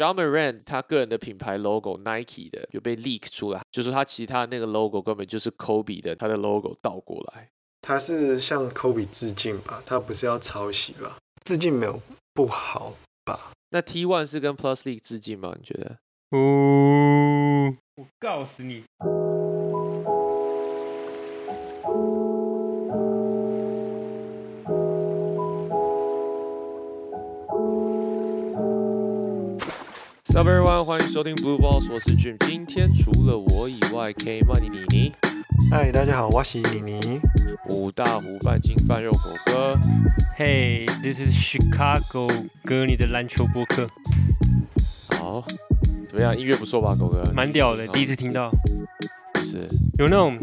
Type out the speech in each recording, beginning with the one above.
John Moran 他个人的品牌 logo Nike 的有被 leak 出来，就说他其他那个 logo 根本就是 Kobe 的他的 logo 倒过来。他是向 Kobe 致敬吧？他不是要抄袭吧？致敬没有不好吧？那 T One 是跟 Plus League 致敬吗？你觉得？哦，我告诉你。Sup everyone，欢迎收听 Blue Balls，我是 Jim。今天除了我以外，K Money 妮妮，嗨，大家好，我是妮妮。五大湖半斤半肉狗哥，Hey，this is Chicago 哥，你的篮球播客，好，怎么样？音乐不错吧，狗哥？蛮屌的，第一次听到，就是有那种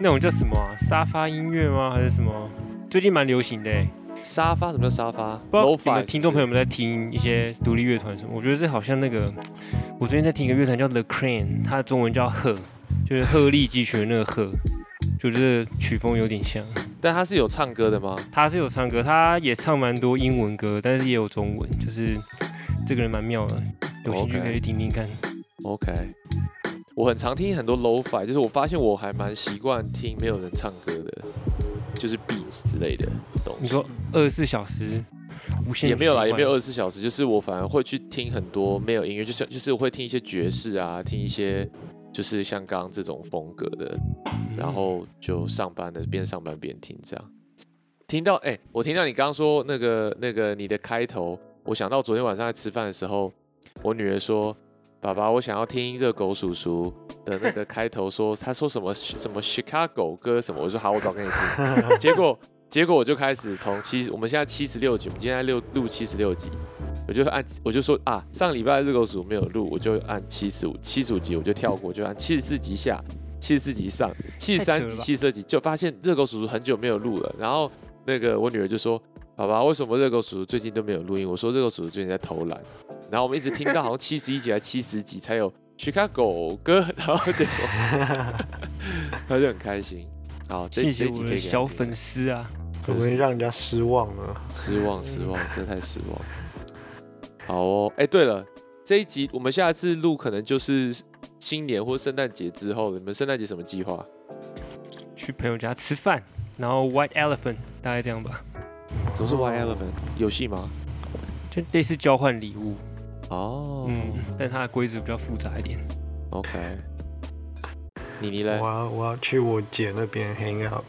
那种叫什么啊，沙发音乐吗？还是什么？最近蛮流行的欸，沙发，什么叫沙发？不知道听众朋友们在听一些独立乐团什么？我觉得这好像那个，我最近在听一个乐团叫 The Crane，它的中文叫鹤，就是鹤立鸡群那个鹤，就这个曲风有点像。但他是有唱歌的吗？他是有唱歌，他也唱蛮多英文歌，但是也有中文，就是这个人蛮妙的，有兴趣可以去听听看。OK，我很常听很多 Lo-fi，就是我发现我还蛮习惯听没有人唱歌的，就是 beats 之类的东西。你说二十四小时无限也没有啦，也没有二十四小时，就是我反而会去听很多没有音乐，就是就是我会听一些爵士啊，听一些就是像刚刚这种风格的，然后就上班的边上班边听这样。听到哎、我听到你刚刚说那个那个你的开头，我想到昨天晚上在吃饭的时候，我女儿说：“爸爸，我想要听热狗叔叔的那个开头说，他说什么什么 Chicago 歌什么。”我说：“好，我找给你听。”结果结果我就开始从七，我们现在七十六集，我们今天在六录七十六集，我就按我就说啊，上礼拜热狗叔叔没有录，我就按七十五七十五集我就跳过，就按七十四集下，七十四集上，七十三集、七十二集就发现热狗叔叔很久没有录了，然后那个我女儿就说。爸爸，为什么热狗叔叔最近都没有录音？我说热狗叔叔最近在偷懒，然后我们一直听到好像七十一集还七十集才有 Chicago 歌，然后结果他就很开心。好，这谢这一集可以谢我的给他听小粉丝啊！怎么会让人家失望呢？失望，失望，真的太失望。好哦，哎、对了，这一集我们下一次录可能就是新年或圣诞节之后了。你们圣诞节什么计划？去朋友家吃饭，然后 White Elephant 大概这样吧，怎么是 Y Element 游戏吗？就类似交换礼物，哦，嗯，但它的规则比较复杂一点。，OK。你你嘞我？要我要去我姐那边 hang out，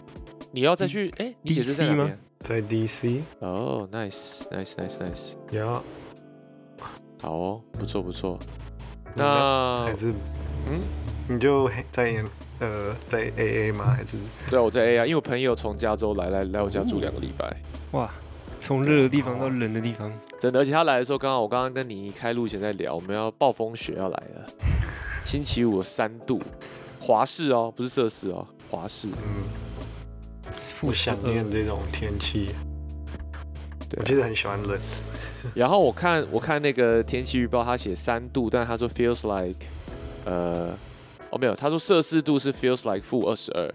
你要再去？哎、你姐是在 DC 吗哪边？在 DC，哦，nice，nice，nice，nice。呀，好哦，不错不错。那那还是嗯，你就在呃在 AA 吗？还是对啊，我在 AA，，因为我朋友从加州来来来我家住两个礼拜。哇，从热的地方到冷的地方，真的，而且他来的时候，刚好我刚刚跟你开路前在聊，我们要暴风雪要来了，星期五三度，华氏哦，不是摄氏哦，华氏。嗯，负我想念这种天气。对我其实很喜欢冷，然后我看我看那个天气预报，他写三度，但他说 feels like，呃，哦没有，他说摄氏度是 feels like 负二十二。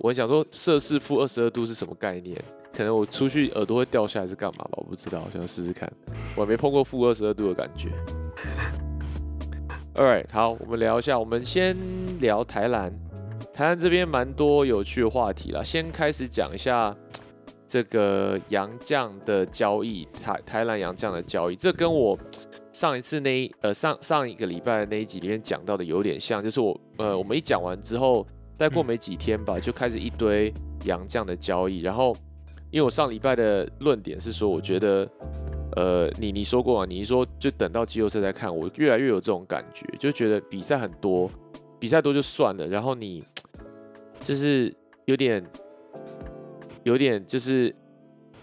我很想说摄氏负二十二度是什么概念？可能我出去耳朵会掉下来是干嘛吧？我不知道，我想试试看。我还没碰过负二十二度的感觉。Alright，好，我们聊一下，我们先聊台南。台南这边蛮多有趣的话题啦，先开始讲一下这个洋将的交易，台台南洋将的交易，这跟我上一次那一呃上上一个礼拜的那一集里面讲到的有点像，就是我呃我们一讲完之后，再过没几天吧，就开始一堆洋将的交易，然后因为我上礼拜的论点是说，我觉得呃你你说过啊，你说就等到季后赛再看，我越来越有这种感觉，就觉得比赛很多，比赛多就算了，然后你就是有点有点就是，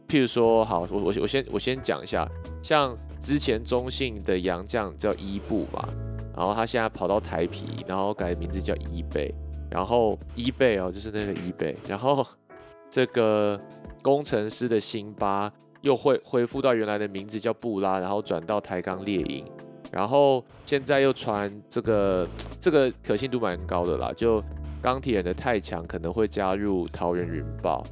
譬如说，好，我我我先我先讲一下，像之前中信的洋将叫伊布嘛，然后他现在跑到台皮，然后改名字叫伊贝，然后伊贝哦，就是那个伊贝，然后这个工程师的辛巴又恢恢复到原来的名字叫布拉，然后转到台钢猎鹰，然后现在又传这个 这个可信度蛮高的啦，就钢铁人的太强可能会加入桃园云豹。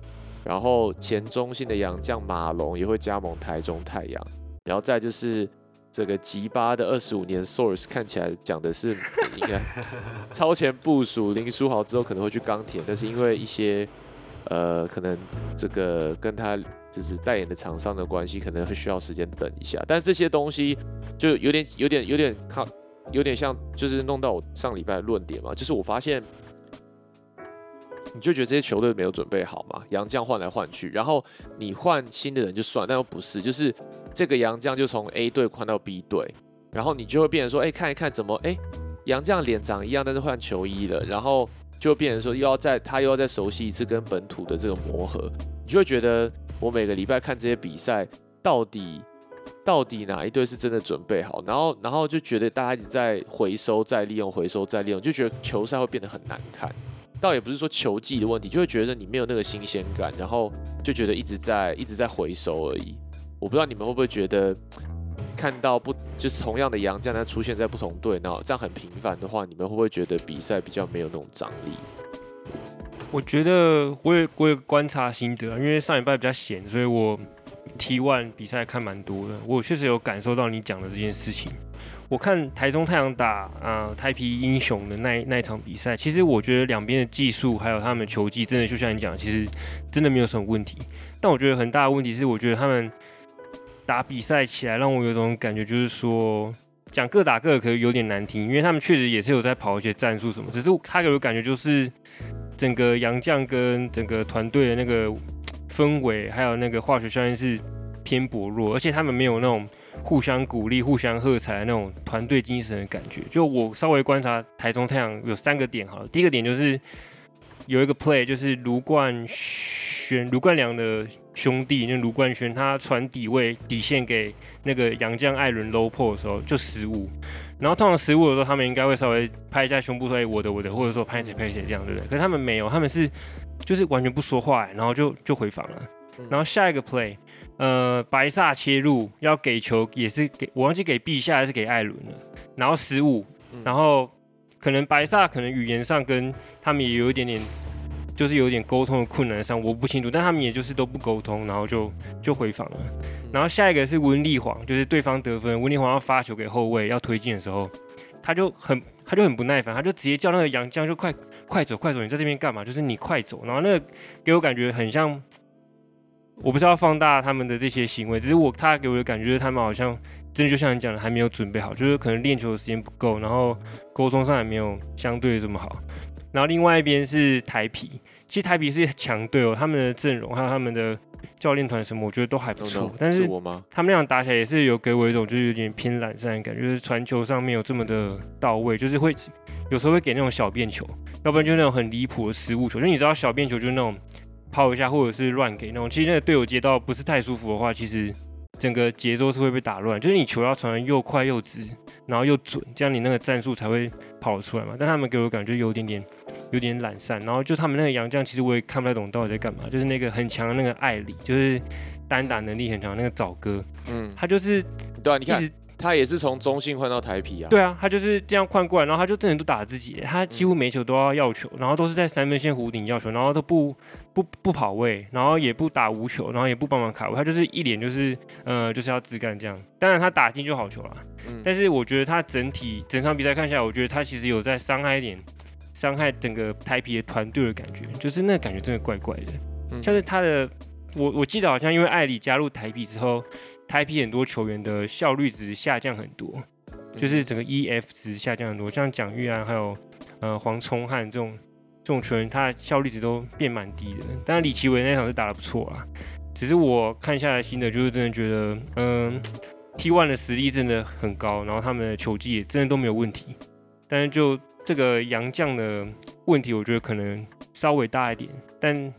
然后前中信的洋将马龙也会加盟台中太阳，然后再就是这个吉巴的二十五年 source 看起来讲的是 应该超前部署，林书豪之后可能会去钢铁，但是因为一些呃可能这个跟他就是代言的厂商的关系，可能会需要时间等一下。但这些东西就有点有点有点靠有点像就是弄到我上礼拜的论点嘛，就是我发现。你就觉得这些球队没有准备好嘛？杨将换来换去，然后你换新的人就算，但又不是，就是这个杨将就从 A 队换到 B 队，然后你就会变成说，哎，看一看怎么，哎，杨将脸长一样，但是换球衣了，然后就变成说又要再他又要再熟悉一次跟本土的这个磨合，你就会觉得我每个礼拜看这些比赛，到底到底哪一队是真的准备好？然后然后就觉得大家一直在回收再利用，回收再利用，就觉得球赛会变得很难看。倒也不是说球技的问题，就会觉得你没有那个新鲜感，然后就觉得一直在一直在回收而已。我不知道你们会不会觉得，看到不就是同样的杨将，他出现在不同队，然后这样很频繁的话，你们会不会觉得比赛比较没有那种张力？我觉得我也我也观察心得，因为上礼拜比较闲，所以我 T one 比赛看蛮多的，我确实有感受到你讲的这件事情。我看台中太阳打啊台皮英雄的那那一场比赛，其实我觉得两边的技术还有他们球技，真的就像你讲，其实真的没有什么问题。但我觉得很大的问题是，我觉得他们打比赛起来让我有种感觉，就是说讲各打各可能有点难听，因为他们确实也是有在跑一些战术什么，只是他给我感觉就是整个杨将跟整个团队的那个氛围还有那个化学效应是偏薄弱，而且他们没有那种。互相鼓励、互相喝彩的那种团队精神的感觉。就我稍微观察台中太阳有三个点，好了，第一个点就是有一个 play，就是卢冠轩、卢冠良的兄弟，那卢冠轩他传底位底线给那个杨将艾伦 low pull 的时候就失误，然后通常失误的时候，他们应该会稍微拍一下胸部说：“哎，我的，我的”，或者说拍谁拍谁这样，对不对？可是他们没有，他们是就是完全不说话，然后就就回防了。然后下一个 play。呃，白萨切入要给球也是给我忘记给陛下还是给艾伦了，然后失误，然后可能白萨可能语言上跟他们也有一点点，就是有点沟通的困难上，我不清楚，但他们也就是都不沟通，然后就就回防了。然后下一个是温丽煌，就是对方得分，温丽煌要发球给后卫要推进的时候，他就很他就很不耐烦，他就直接叫那个杨江就快快走快走，你在这边干嘛？就是你快走。然后那个给我感觉很像。我不是要放大他们的这些行为，只是我他给我的感觉，他们好像真的就像你讲的，还没有准备好，就是可能练球的时间不够，然后沟通上也没有相对这么好。然后另外一边是台皮，其实台皮是强队哦，他们的阵容还有他们的教练团什么，我觉得都还不错。但是他们那样打起来也是有给我一种就是有点偏懒散的感觉，就是传球上面有这么的到位，就是会有时候会给那种小便球，要不然就那种很离谱的失误球。就你知道小便球就是那种。抛一下，或者是乱给那种，其实那个队友接到不是太舒服的话，其实整个节奏是会被打乱。就是你球要传的又快又直，然后又准，这样你那个战术才会跑出来嘛。但他们给我感觉有点点有点懒散，然后就他们那个杨将，其实我也看不太懂到底在干嘛。就是那个很强的那个艾里，就是单打能力很强那个早哥，嗯，他就是对啊，你看。他也是从中信换到台皮啊。对啊，他就是这样换过来，然后他就真的都打自己，他几乎每球都要要球，然后都是在三分线弧顶要球，然后都不不不跑位，然后也不打无球，然后也不帮忙卡位，他就是一脸就是呃就是要自干这样。当然他打进就好球了，但是我觉得他整体整场比赛看下来，我觉得他其实有在伤害一点，伤害整个台皮的团队的感觉，就是那感觉真的怪怪的。像是他的，我我记得好像因为艾里加入台皮之后。台皮很多球员的效率值下降很多，就是整个 EF 值下降很多，像蒋玉安还有呃黄聪汉这种这种球员，他的效率值都变蛮低的。当然李奇伟那场是打得不错啊，只是我看下来新的就是真的觉得，嗯，T one 的实力真的很高，然后他们的球技也真的都没有问题，但是就这个杨将的问题，我觉得可能稍微大一点，但。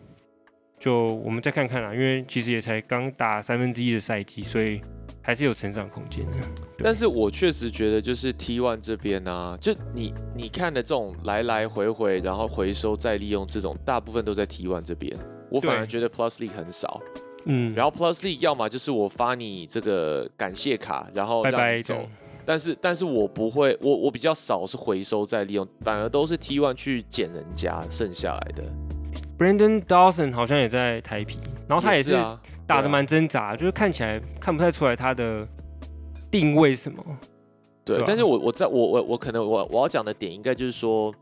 就我们再看看啦，因为其实也才刚打三分之一的赛季，所以还是有成长空间的。但是我确实觉得，就是 T one 这边呢，就你你看的这种来来回回，然后回收再利用这种，大部分都在 T one 这边。我反而觉得 Plus League 很少。嗯。然后 Plus League 要么就是我发你这个感谢卡，然后让你走。但是但是我不会，我我比较少是回收再利用，反而都是 T one 去捡人家剩下来的。Brandon Dawson 好像也在台皮，然后他也是打的蛮挣扎，就是看起来看不太出来他的定位什么？对，但是我我在我我我可能我我要讲的点应该就是说，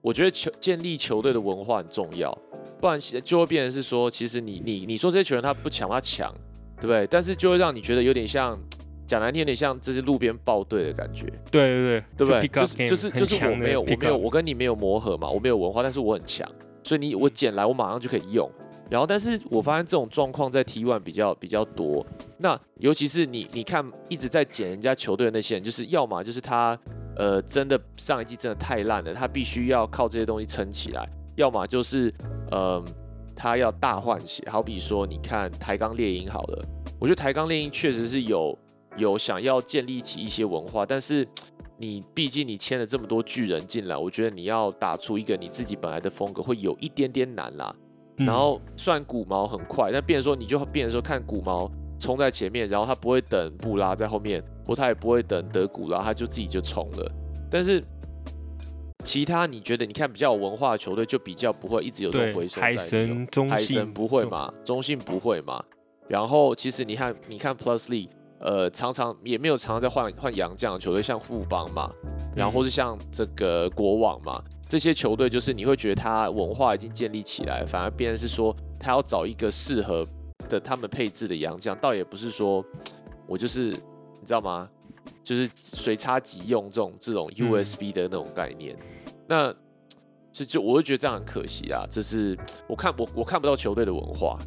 我觉得球建立球队的文化很重要，不然就会变成是说，其实你你你说这些球员他不强，他强，对不对？但是就会让你觉得有点像讲难听，有点像这些路边报队的感觉，对对对，对不对？就是就是就是我没有我没有我跟你没有磨合嘛，我没有文化，但是我很强，所以你我捡来我马上就可以用。然后，但是我发现这种状况在 T1 比较比较多。那尤其是你你看一直在捡人家球队的那些人，就是要么就是他呃真的上一季真的太烂了，他必须要靠这些东西撑起来；要么就是呃他要大换血。好比说，你看台钢猎鹰好了，我觉得台钢猎鹰确实是有有想要建立起一些文化，但是你毕竟你签了这么多巨人进来，我觉得你要打出一个你自己本来的风格，会有一点点难啦。嗯然后虽然古毛很快，但变成说你就变成说看古毛冲在前面，然后他不会等布拉在后面，或他也不会等德古拉，他就自己就冲了。但是其他你觉得你看比较有文化的球队，就比较不会一直有这种回收在中信海神不会嘛，中信不会嘛。然后其实你看，你看 Plus Lee，呃，常常也没有常常在换换洋将的球队，像富邦嘛，然后或是像这个国网嘛，这些球队就是你会觉得他文化已经建立起来，反而变成是说他要找一个适合的他们配置的洋将，倒也不是说我就是你知道吗？就是随插即用这种这种嗯 USB 的那种概念，那是就我就觉得这样很可惜啊，这是我看我我看不到球队的文化，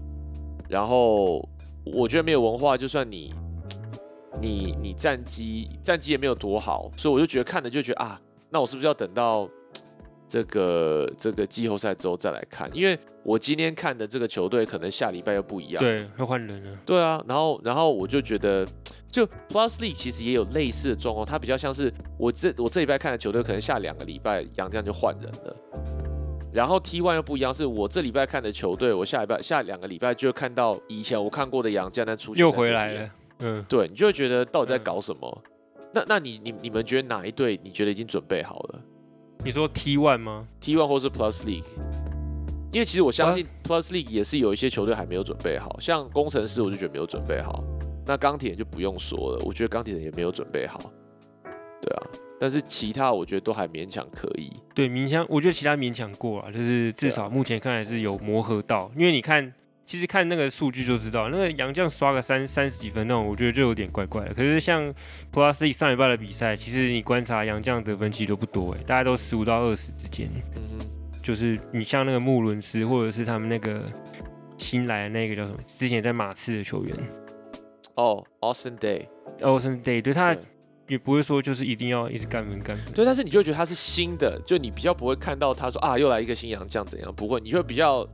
然后我觉得没有文化，就算你你你战绩战绩也没有多好，所以我就觉得看了就觉得啊，那我是不是要等到这个这个季后赛之后再来看？因为我今天看的这个球队可能下礼拜又不一样。对会换人了，对啊，然后然后我就觉得，就 Plus League 其实也有类似的状况，它比较像是我这我这礼拜看的球队，可能下两个礼拜杨将就换人了。然后 T One 又不一样，是我这礼拜看的球队，我下礼拜下两个礼拜就会看到以前我看过的杨将在出现又回来了。嗯，对你就会觉得到底在嗯搞什么？那那你你你们觉得哪一队你觉得已经准备好了你说 T one 吗？？T One 或是 Plus League？因为其实我相信 Plus League 也是有一些球队还没有准备好，像工程师我就觉得没有准备好，那钢铁人就不用说了，我觉得钢铁人也没有准备好，对啊，但是其他我觉得都还勉强可以，对，勉强，我觉得其他勉强过了，就是至少目前看来是有磨合到，因为你看，其实看那个数据就知道，那个杨将刷个三三十几分那种，我觉得就有点怪怪的。可是像 Plus League 上一半的比赛，其实你观察杨将得分其实都不多哎，大概都十五到二十之间。嗯，就是你像那个穆伦斯，或者是他们那个新来的那个叫什么，之前在马刺的球员哦，Austin Day，Austin Day，对他也不会说就是一定要一直干分干分。对，但是你就觉得他是新的，就你比较不会看到他说啊又来一个新洋将怎样，不会，你就会比较，因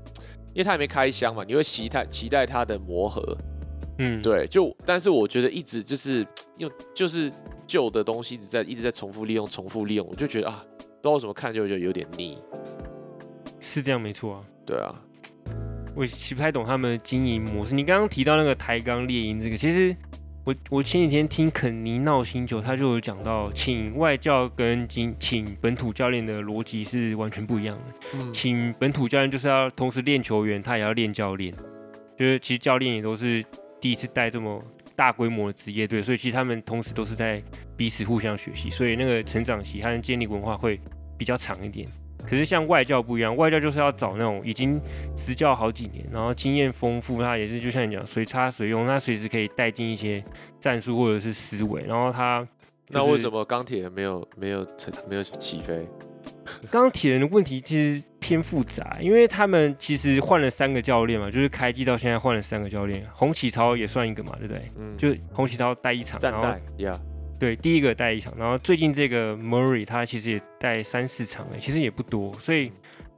为他还没开箱嘛，你会期待期待它的磨合，嗯，对，就但是我觉得一直就是 用就是旧的东西一直在一直在重复利用，重复利用，我就觉得啊，不知道为什么看就觉得有点腻。是这样没错啊。对啊，我其实不太懂他们的经营模式。你刚刚提到那个台钢猎鹰这个，其实我我前几天听肯尼闹星球，他就有讲到，请外教跟请请本土教练的逻辑是完全不一样的。嗯，请本土教练就是要同时练球员，他也要练教练。就是其实教练也都是第一次带这么大规模的职业队，所以其实他们同时都是在彼此互相学习，所以那个成长期和建立文化会比较长一点。可是像外教不一样，外教就是要找那种已经执教好几年，然后经验丰富，他也是就像你讲随插随用，他随时可以带进一些战术或者是思维，然后他、那为什么钢铁人没有没有成没有起飞？刚刚铁人的问题其实偏复杂，因为他们其实换了三个教练嘛，就是开机到现在换了三个教练，洪启超也算一个嘛，对不对？嗯，就洪启超带一场，然后对第一个带一场，然后最近这个 Murray 他其实也带三四场哎，其实也不多，所以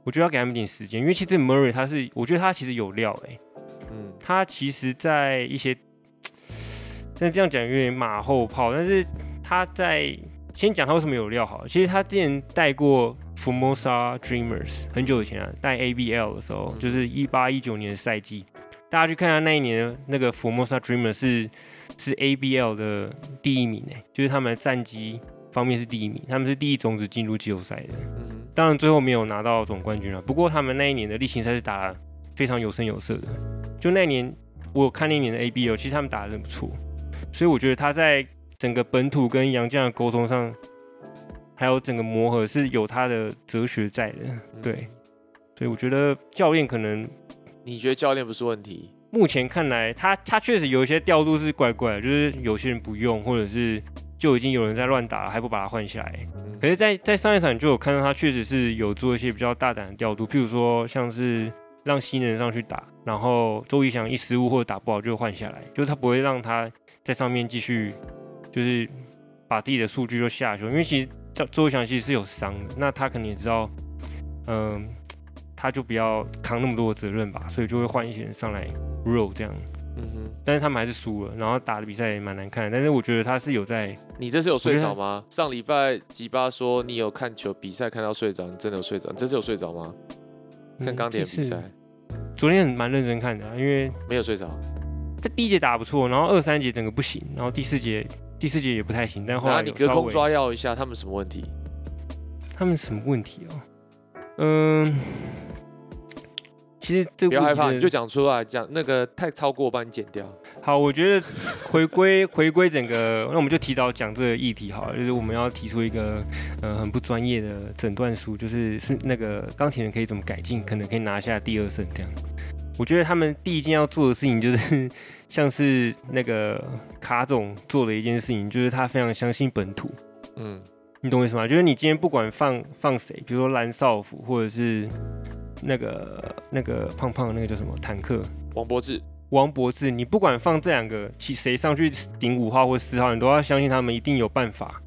我觉得要给他们点时间，因为其实 Murray 他是我觉得他其实有料哎，嗯。他其实在一些，但这样讲有点马后炮，但是他在先讲他为什么有料好了，其实他之前带过 Formosa Dreamers 很久以前啊，带 ABL 的时候，嗯。就是一八一九年的赛季，大家去看一下那一年的那个 Formosa Dreamers 是是 ABL 的第一名哎，就是他们的战绩方面是第一名，他们是第一种子进入季后赛的。嗯当然最后没有拿到总冠军了。不过他们那一年的例行赛是打得非常有声有色的。就那一年我有看那一年的 ABL，其实他们打的很不错，所以我觉得他在整个本土跟杨将的沟通上，还有整个磨合是有他的哲学在的，对，所以我觉得教练可能你觉得教练不是问题？目前看来，他他确实有一些调度是怪怪的，就是有些人不用，或者是就已经有人在乱打了，还不把他换下来。嗯可是在，在上一场就有看到他确实是有做一些比较大胆的调度，譬如说像是让新人上去打，然后周怡翔一失误或者打不好就换下来，就是他不会让他在上面继续就是把自己的数据就下去，因为其实周周怡翔其实是有伤的，那他可能也知道，嗯、他就不要扛那么多的责任吧，所以就会换一些人上来 roll 这样。嗯哼，但是他们还是输了，然后打的比赛也蛮难看。但是我觉得他是有在，你这是有睡着吗？上礼拜吉巴说你有看球比赛看到睡着，你真的有睡着？你这次有睡着吗？看嗯钢铁比赛昨天很蛮认真看的啊、因为没有睡着？这第一节打得不错，然后二三节整个不行，然后第四节第四节也不太行，但后然后来你隔空抓药一下，他们什么问题？他们什么问题哦？嗯，其实这不要害怕，你就讲出来，讲那个太超过，我帮你剪掉。好，我觉得回归回归整个，那我们就提早讲这个议题好了，就是我们要提出一个呃很不专业的诊断书，就是是那个钢铁人可以怎么改进，可能可以拿下第二胜这样。我觉得他们第一件要做的事情就是像是那个卡总做的一件事情，就是他非常相信本土，嗯，你懂我意思吗？就是你今天不管放放谁，比如说蓝少辅或者是那个那个胖胖的那个叫什么坦克，王柏志，王柏志，你不管放这两个，其谁上去顶五号或四号，你都要相信他们一定有办法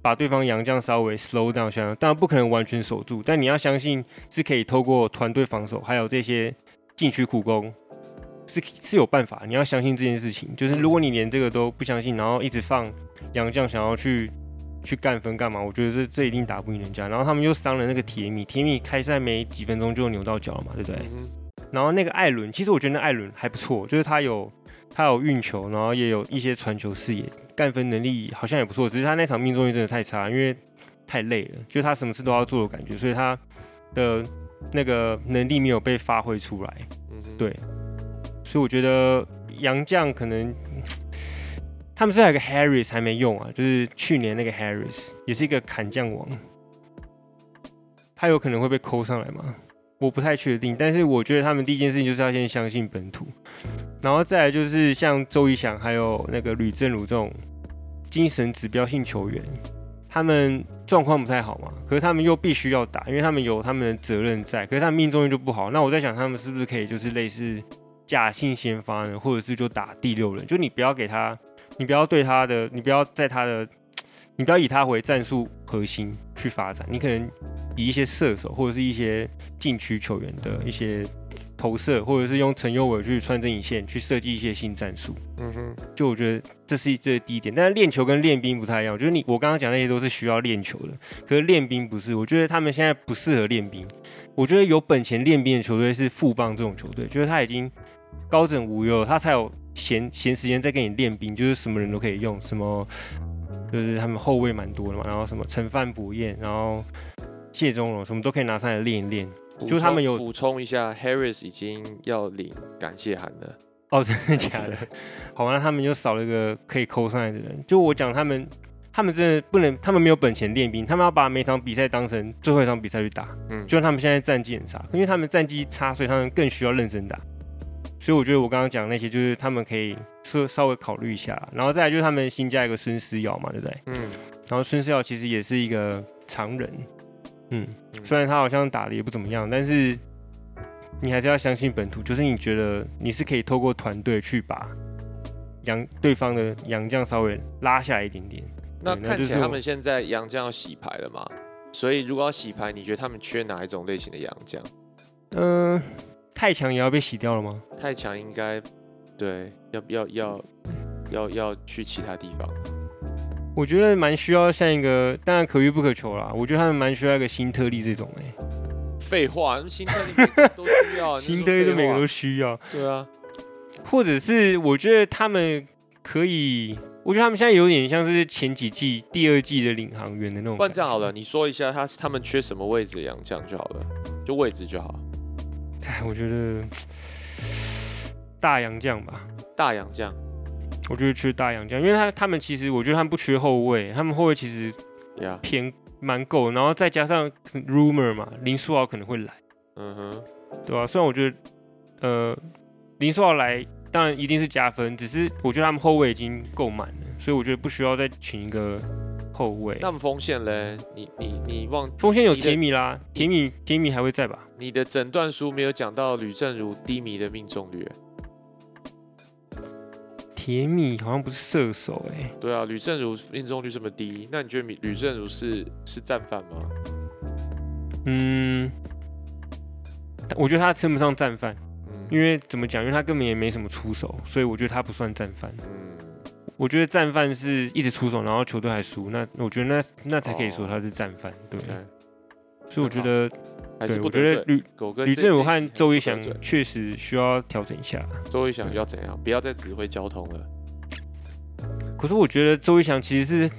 把对方杨将稍微 slow down 下来。当然不可能完全守住，但你要相信是可以透过团队防守，还有这些禁区苦攻，是是有办法。你要相信这件事情。就是如果你连这个都不相信，然后一直放杨将想要去去干分干嘛？我觉得这这一定打不赢人家。然后他们又伤了那个铁米，铁米开赛没几分钟就扭到脚了嘛，对不对？嗯，然后那个艾伦，其实我觉得那艾伦还不错，就是他有他有运球，然后也有一些传球视野，干分能力好像也不错。只是他那场命中率真的太差，因为太累了，就是他什么事都要做的感觉，所以他的那个能力没有被发挥出来。嗯，对所以我觉得杨将可能他们是还有个 Harris 还没用啊，就是去年那个 Harris 也是一个砍将王，他有可能会被扣上来吗？我不太确定，但是我觉得他们第一件事情就是要先相信本土，然后再来就是像周一翔还有那个吕正儒这种精神指标性球员，他们状况不太好嘛，可是他们又必须要打，因为他们有他们的责任在，可是他们命中率就不好。那我在想，他们是不是可以就是类似假性先发呢，或者是就打第六人，就你不要给他，你不要对他的，你不要在他的，你不要以他为战术核心去发展，你可能以一些射手或者是一些禁区球员的一些投射，或者是用陈佑伟去穿针引线去设计一些新战术。嗯哼，就我觉得这是这是第一点，但是练球跟练兵不太一样。我觉得你我刚刚讲那些都是需要练球的，可是练兵不是。我觉得他们现在不适合练兵。我觉得有本钱练兵的球队是富邦这种球队，就是他已经高枕无忧，他才有闲闲时间再给你练兵，就是什么人都可以用，什么就是他们后卫蛮多的嘛，然后什么陈范补彦，然后谢宗荣什么都可以拿上来练一练。就是他们有补充一下，Harris 已经要领感谢函了。哦，真的假的？好，那他们就少了一个可以扣上来的人。就我讲，他们他们真的不能，他们没有本钱练兵，他们要把每场比赛当成最后一场比赛去打。嗯就算他们现在战绩很差，因为他们战绩差，所以他们更需要认真打。所以我觉得我刚刚讲那些，就是他们可以稍稍微考虑一下。然后再来就是他们新加一个孙思尧嘛，对不对？嗯，然后孙思尧其实也是一个常人，嗯，嗯虽然他好像打的也不怎么样，但是你还是要相信本土，就是你觉得你是可以透过团队去把杨对方的杨将稍微拉下来一点点。那看起来他们现在杨将要洗牌了嘛？所以如果要洗牌，你觉得他们缺哪一种类型的洋将？嗯、太强也要被洗掉了吗？太强应该对，要要要要要去其他地方。我觉得蛮需要像一个，当然可遇不可求啦。我觉得他们蛮需要一个新特例这种哎、废话，那新特例都需要，新特例都每个都都需要，对啊。或者是我觉得他们可以，我觉得他们现在有点像是前几季第二季的领航员的那种。不然这样好了，，你说一下他他们缺什么位置这样这样就好了，就位置就好。哎，我觉得大洋将吧，大洋将，我觉得缺大洋将，因为他他们其实我觉得他们不缺后卫，他们后卫其实呀，偏蛮够，然后再加上 rumor 嘛，林书豪可能会来，嗯哼，对吧、虽然我觉得呃林书豪来当然一定是加分，只是我觉得他们后卫已经够满了，所以我觉得不需要再请一个后卫。那么锋线嘞？你你你忘锋线有你的铁米啦，铁米铁米还会在吧？你的诊断书没有讲到吕正如低迷的命中率。铁米好像不是射手哎、对啊，吕正如命中率这么低，那你觉得吕吕正如是是战犯吗？嗯，我觉得他称不上战犯，嗯因为怎么讲？因为他根本也没什么出手，所以我觉得他不算战犯。嗯，我觉得战犯是一直出手，然后球队还输，那我觉得那那才可以说哦他是战犯，对。所以我觉得，还是。我觉得吕吕正武和周一翔确实需要调整一下。周一翔要怎样？不要再指挥交通了。可是我觉得周一翔其实是，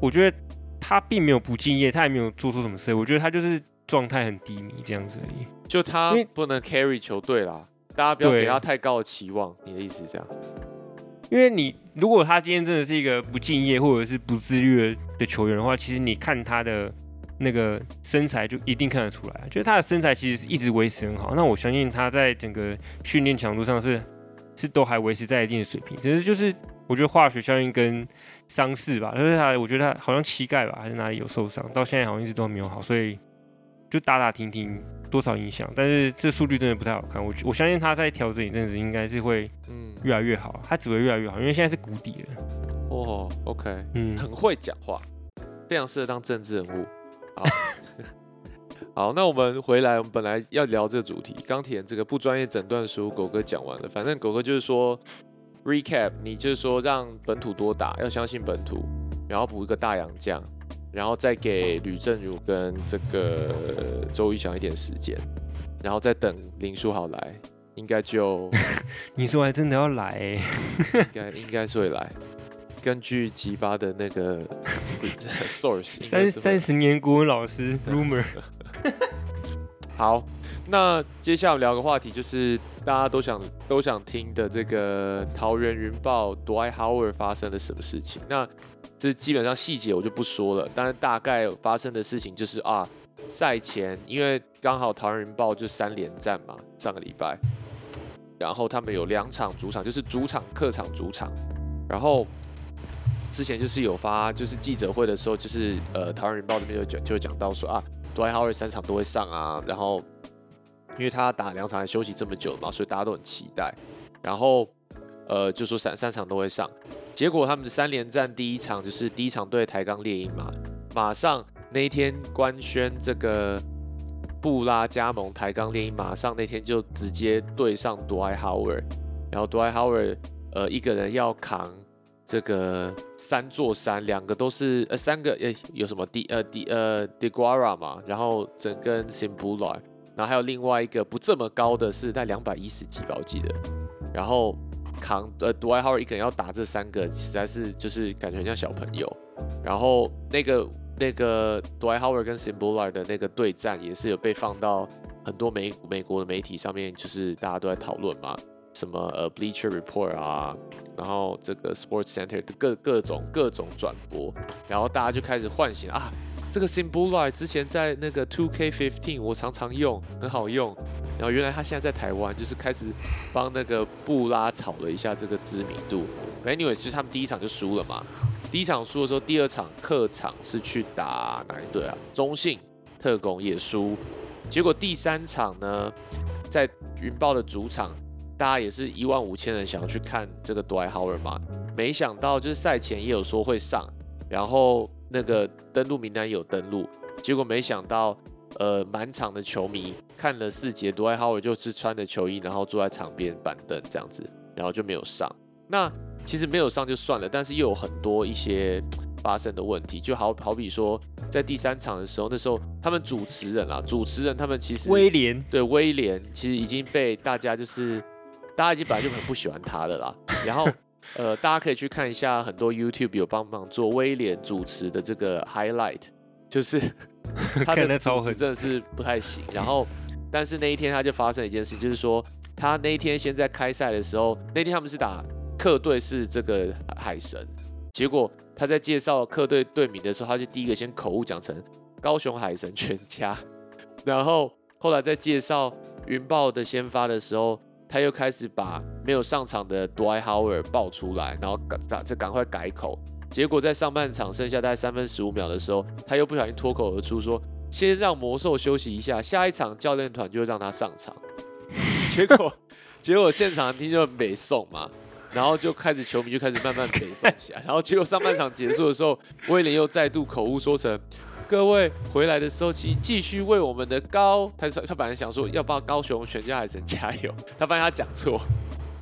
我觉得他并没有不敬业，他也没有做出什么事，我觉得他就是状态很低迷这样子而已。就他不能 carry 球队啦，大家不要给他太高的期望。你的意思是这样？因为你如果他今天真的是一个不敬业或者是不自律的球员的话，其实你看他的那个身材就一定看得出来，就是他的身材其实是一直维持很好。那我相信他在整个训练强度上是是都还维持在一定的水平，只是就是我觉得化学效应跟伤势吧，就是他我觉得他好像膝盖吧还是哪里有受伤，到现在好像一直都没有好，所以就打打停停多少影响，但是这数据真的不太好看。我我相信他在调整一阵子应该是会嗯，越来越好，他只会越来越好，因为现在是谷底了。哦，OK，嗯，很会讲话，非常适合当政治人物。好，好，那我们回来，我们本来要聊这个主题，钢铁人这个不专业诊断书，狗哥讲完了。反正狗哥就是说，recap，你就是说让本土多打，要相信本土，然后补一个大洋将，然后再给吕正如跟这个周一翔一点时间，然后再等林书豪来，应该就 你说还真的要来、欸，应该应该是会来。根据吉巴的那个 source，三三十年国文老师 rumor，好，那接下来我们聊个话题，就是大家都想都想听的这个桃园云豹 Dwight Howard 发生了什么事情？那这基本上细节我就不说了，但是大概发生的事情就是啊，赛前因为刚好桃园云豹就三连战嘛，上个礼拜，然后他们有两场主场，就是主场、客场、主场，然后。之前就是有发，就是记者会的时候，就是呃，桃园云豹这边就讲就讲到说啊，Dwight Howard 三场都会上啊，然后因为他打两场还休息这么久嘛，所以大家都很期待。然后呃就说三三场都会上，结果他们的三连战第一场就是第一场对台钢猎鹰嘛，马上那一天官宣这个布拉加盟台钢猎鹰，马上那天就直接对上 Dwight Howard，然后 Dwight Howard 呃一个人要扛。这个三座山，两个都是呃三个呃有什么 D 呃 D 呃 Deguara 嘛，然后整根 Simbula，然后还有另外一个不这么高的是在两百一十几吧，我记得，然后扛呃，Dwyer 一个人要打这三个，实在是就是感觉很像小朋友，然后那个那个 Dwight Howard 跟 Simbula 的那个对战也是有被放到很多美美国的媒体上面，就是大家都在讨论嘛。什么呃 Bleacher Report 啊，然后这个 Sports Center 的各各种各种转播，然后大家就开始唤醒啊，这个 Simbula 之前在那个 2K15 我常常用，很好用，然后原来他现在在台湾，就是开始帮那个布拉炒了一下这个知名度。Anyway，其实他们第一场就输了嘛，第一场输的时候，第二场客场是去打哪一队啊？中信特工也输，结果第三场呢，在云豹的主场。大家也是一万五千人想要去看这个 Dwight Howard 嘛，没想到就是赛前也有说会上，然后那个登录名单有登录，结果没想到，呃，满场的球迷看了四节，Dwight Howard 就是穿着球衣，然后坐在场边板凳这样子，然后就没有上。那其实没有上就算了，但是又有很多一些发生的问题，就好好比说在第三场的时候，那时候他们主持人啊，主持人他们其实威廉对威廉其实已经被大家就是。大家已经本来就很不喜欢他了啦，然后呃，大家可以去看一下很多 YouTube 有帮忙做威廉主持的这个 highlight，就是 他的主持真的是不太行。然后，但是那一天他就发生一件事情，就是说他那一天先在开赛的时候，那天他们是打客队是这个海神，结果他在介绍客队队名的时候，他就第一个先口误讲成高雄海神全家，然后后来在介绍云豹的先发的时候，他又开始把没有上场的 Dwight Howard 爆出来，然后赶这赶快改口，结果在上半场剩下大概三分十五秒的时候，他又不小心脱口而出说：“先让魔兽休息一下，下一场教练团就让他上场。”结果结果现场听就北宋嘛。然后就开始球迷就开始慢慢北宋起来，然后结果上半场结束的时候，威廉又再度口误说成：“各位回来的时候，继继续为我们的高。”他说他本来想说要帮高雄全家海神加油，他发现他讲错，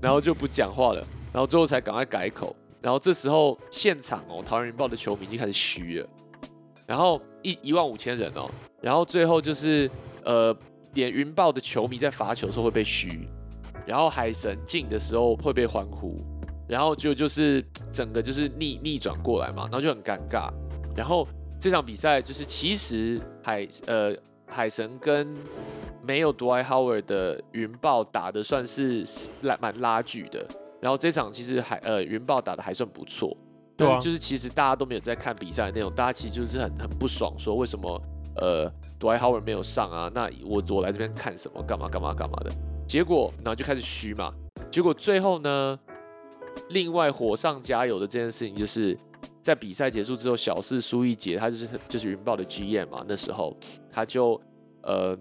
然后就不讲话了，然后最后才赶快改口。然后这时候现场哦，桃园云豹的球迷已经开始虚了，然后一一万五千人哦，然后最后就是呃，连云豹的球迷在罚球的时候会被虚。然后海神进的时候会被欢呼，然后就就是整个就是逆逆转过来嘛，然后就很尴尬。然后这场比赛就是其实海呃海神跟没有 Dwight Howard 的云豹打的算是拉蛮拉锯的。然后这场其实海呃云豹打的还算不错，对啊，就是其实大家都没有在看比赛的内容，大家其实就是很很不爽，说为什么呃 Dwight Howard 没有上啊？那我我来这边看什么？干嘛干嘛干嘛的？结果，然后就开始虚嘛。结果最后呢，另外火上加油的这件事情，就是在比赛结束之后，小四苏一杰，他就是就是云豹的 GM 嘛。那时候他就呃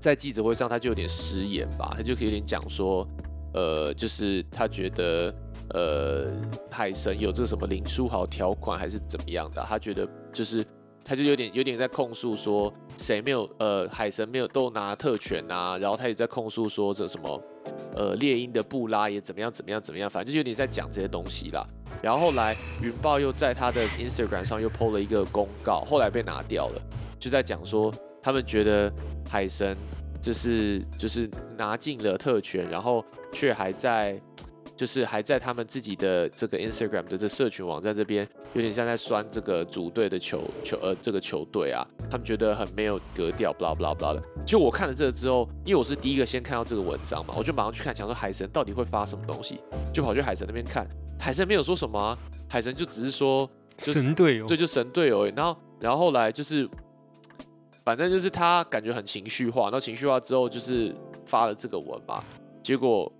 在记者会上，他就有点失言吧，他就可以有点讲说，呃，就是他觉得呃海神有这个什么林书豪条款还是怎么样的，他觉得就是他就有点有点在控诉说。谁没有？呃，海神没有都拿特权啊，然后他也在控诉说这什么，呃，猎鹰的布拉也怎么样怎么样怎么样，反正就有点在讲这些东西啦。然后后来云豹又在他的 Instagram 上又 PO 了一个公告，后来被拿掉了，就在讲说他们觉得海神就是就是拿进了特权，然后却还在。就是还在他们自己的这个 Instagram 的这社群网站这边，有点像在酸这个主队的球球呃这个球队啊，他们觉得很没有格调，blah blah blah 的。就我看了这个之后，因为我是第一个先看到这个文章嘛，我就马上去看，想说海神到底会发什么东西，就跑去海神那边看，海神没有说什么，海神就只是说神队友，对，就神队友。然后然后后来就是，反正就是他感觉很情绪化，然后情绪化之后就是发了这个文嘛，结果。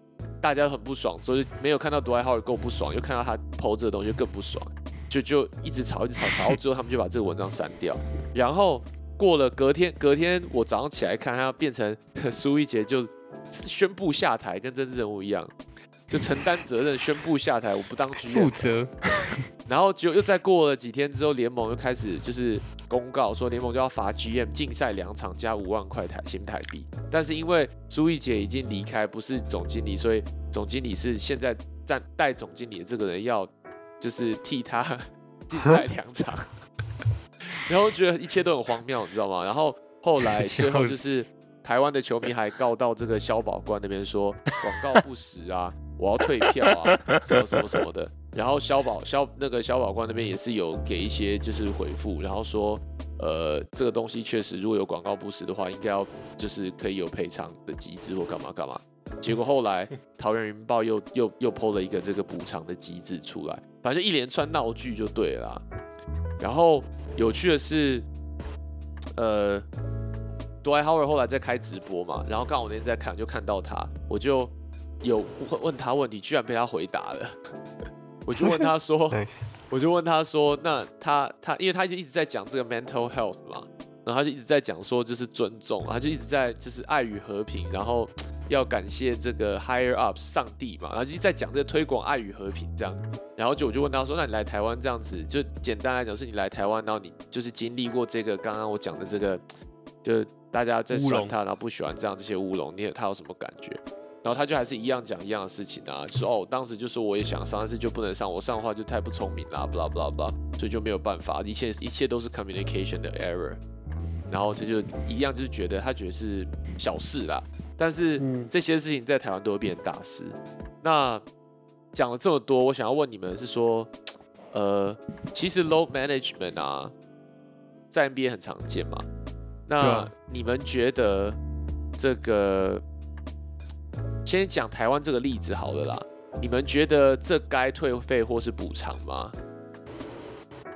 大家很不爽，所以没有看到独爱号够不爽，又看到他剖这个东西更不爽，就就一直吵，一直吵，吵到最后他们就把这个文章删掉。然后过了隔天，隔天我早上起来看，他变成 苏一杰就宣布下台，跟政治人物一样，就承担责任，宣布下台，我不当局负责。然后就又再过了几天之后，联盟又开始就是公告说，联盟就要罚 GM 禁赛两场加五万块台新台币。但是因为苏毅姐已经离开，不是总经理，所以总经理是现在在带总经理的这个人要就是替他 禁赛两场。然后觉得一切都很荒谬，你知道吗？然后后来 最后就是台湾的球迷还告到这个消保官那边说广告不实啊，我要退票啊，什么什么什么的。然后消保消那个消保官那边也是有给一些就是回复，然后说，呃，这个东西确实如果有广告不实的话，应该要就是可以有赔偿的机制或干嘛干嘛。结果后来 桃园云报又又又抛了一个这个补偿的机制出来，反正一连串闹剧就对了。然后有趣的是，呃，杜埃豪尔后来在开直播嘛，然后刚好我那天在看，就看到他，我就有问问他问题，居然被他回答了。我就问他说，我就问他说，那他他，因为他就一直在讲这个 mental health 嘛，然后他就一直在讲说，就是尊重，他就一直在就是爱与和平，然后要感谢这个 higher up 上帝嘛，然后就在讲这个推广爱与和平这样，然后就我就问他说，那你来台湾这样子，就简单来讲是你来台湾，然后你就是经历过这个刚刚我讲的这个，就大家在酸他，然后不喜欢这样这些乌龙，你有他有什么感觉？然后他就还是一样讲一样的事情啊，说哦，当时就说我也想上，但是就不能上，我上的话就太不聪明啦，blah blah blah，所以就没有办法，一切一切都是 communication 的 error。然后他就一样，就是觉得他觉得是小事啦，但是这些事情在台湾都会变成大事。那讲了这么多，我想要问你们是说，呃，其实 low management 啊，在 NBA 很常见嘛？那你们觉得这个？先讲台湾这个例子好了啦，你们觉得这该退费或是补偿吗？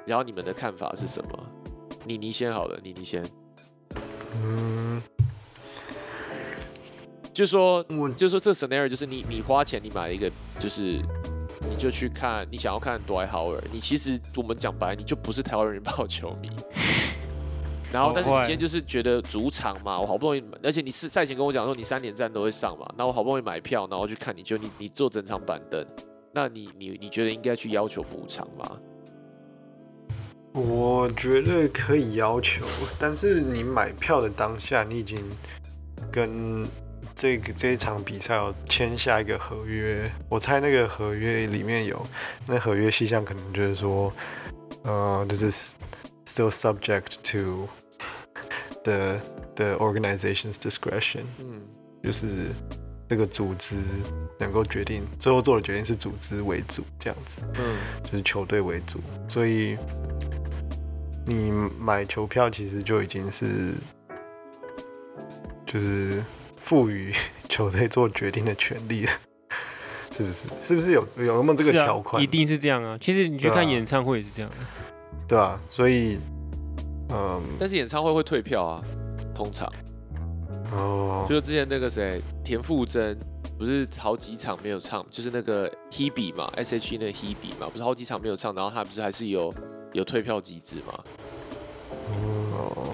然后你们的看法是什么？你你先好了，你你先。嗯，就说我就说这个 scenario 就是你你花钱你买了一个就是你就去看你想要看 dwight Howard，你其实我们讲白你就不是台湾人报球迷。然后，但是你今天就是觉得主场嘛，我好不容易，而且你是赛前跟我讲说你三连战都会上嘛，那我好不容易买票，然后去看你，就你你坐整场板凳，那你你你觉得应该去要求补偿吗？我觉得可以要求，但是你买票的当下，你已经跟这个这一场比赛有签下一个合约。我猜那个合约里面有，那合约细项可能就是说，呃，this is still subject to the the organization's discretion，嗯，就是这个组织能够决定，最后做的决定是组织为主，这样子。嗯，就是球队为主，所以你买球票其实就已经是就是赋予 球队做决定的权利了，是不是？是不是有有没有这个条款？一定是这样啊。其实你去看演唱会也是这样啊。对吧、所以，嗯，但是演唱会会退票啊，通常。哦，就是之前那个谁田馥甄不是好几场没有唱，就是那个 Hebe 嘛，S.H.E 那个 Hebe 嘛，不是好几场没有唱，然后他不是还是有有退票机制吗？哦，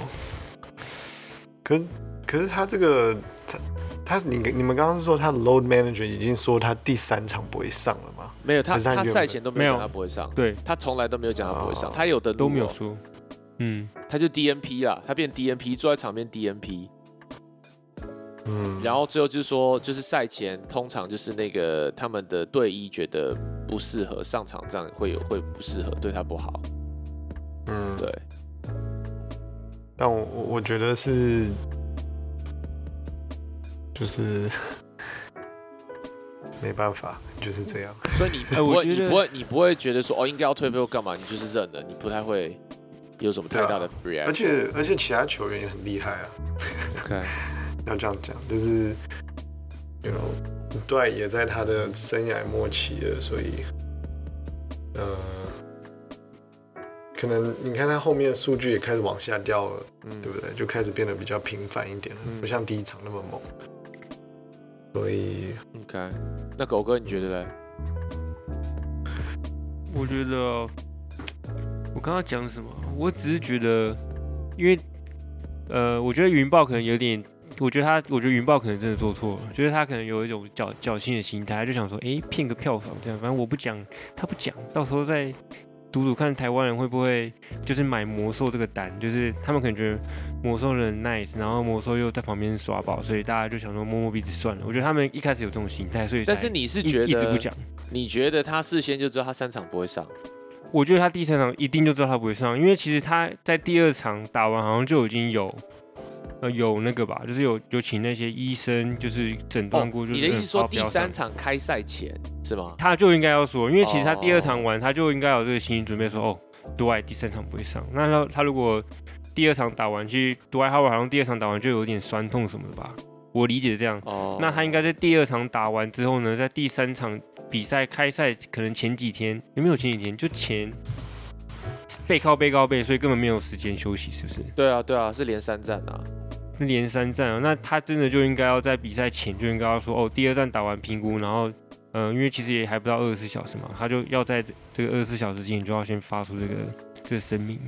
可可是他这个他他你你们刚刚是说他的 load manager 已经说他第三场不会上了吗？没有，他他赛前都没有没有。讲他不会上，对，他从来都没有讲他不会上，哦。他有的都没有，说。嗯，他就 DNP 啦，他变 DNP，坐在场边 DNP，嗯，然后最后就是说，就是赛前通常就是那个他们的队医觉得不适合上场，这样会有会不适合，对他不好，嗯，对，但我我我觉得是，就是没办法，就是这样。所以你哎不会，我觉得你不会，你不会觉得说哦应该要退费或干嘛，你就是认了，你不太会有什么太大的 reaction。而且而且其他球员也很厉害啊，OK，要这样讲，就是，you know，对，也在他的生涯末期了，所以，呃，可能你看他后面数据也开始往下掉了，嗯对不对？就开始变得比较平凡一点了，嗯不像第一场那么猛。所以，OK，那狗哥你觉得呢？我觉得我刚刚讲什么？我只是觉得，因为呃，我觉得云豹可能有点，我觉得他，我觉得云豹可能真的做错了，就是他可能有一种侥侥幸的心态，他就想说，诶，骗个票房这样，反正我不讲，他不讲，到时候再赌赌看台湾人会不会就是买魔兽这个单，就是他们可能觉得魔兽人 nice，然后魔兽又在旁边耍宝，所以大家就想说摸摸鼻子算了。我觉得他们一开始有这种心态，所以但是你是觉得，一直不讲。你觉得他事先就知道他三场不会上？我觉得他第三场一定就知道他不会上，因为其实他在第二场打完好像就已经有，呃，有那个吧，就是有有请那些医生就是诊断过，就是哦你的意思说第三场开赛前是吗？他就应该要说，因为其实他第二哦。场完他就应该有这个心理准备说，哦，杜爱第三场不会上，那他他如果第二场打完，其实杜艾哈维好像第二场打完就有点酸痛什么的吧，我理解是这样。哦，那他应该在第二场打完之后呢，在第三场比赛开赛可能前几天有没有前几天就前背靠背靠背，所以根本没有时间休息，是不是？对啊对啊，是连三战啊。连三战啊，那他真的就应该要在比赛前就应该要说哦，第二战打完评估，然后嗯、呃因为其实也还不到二十四小时嘛，他就要在这这个二十四小时之前就要先发出这个这个声明，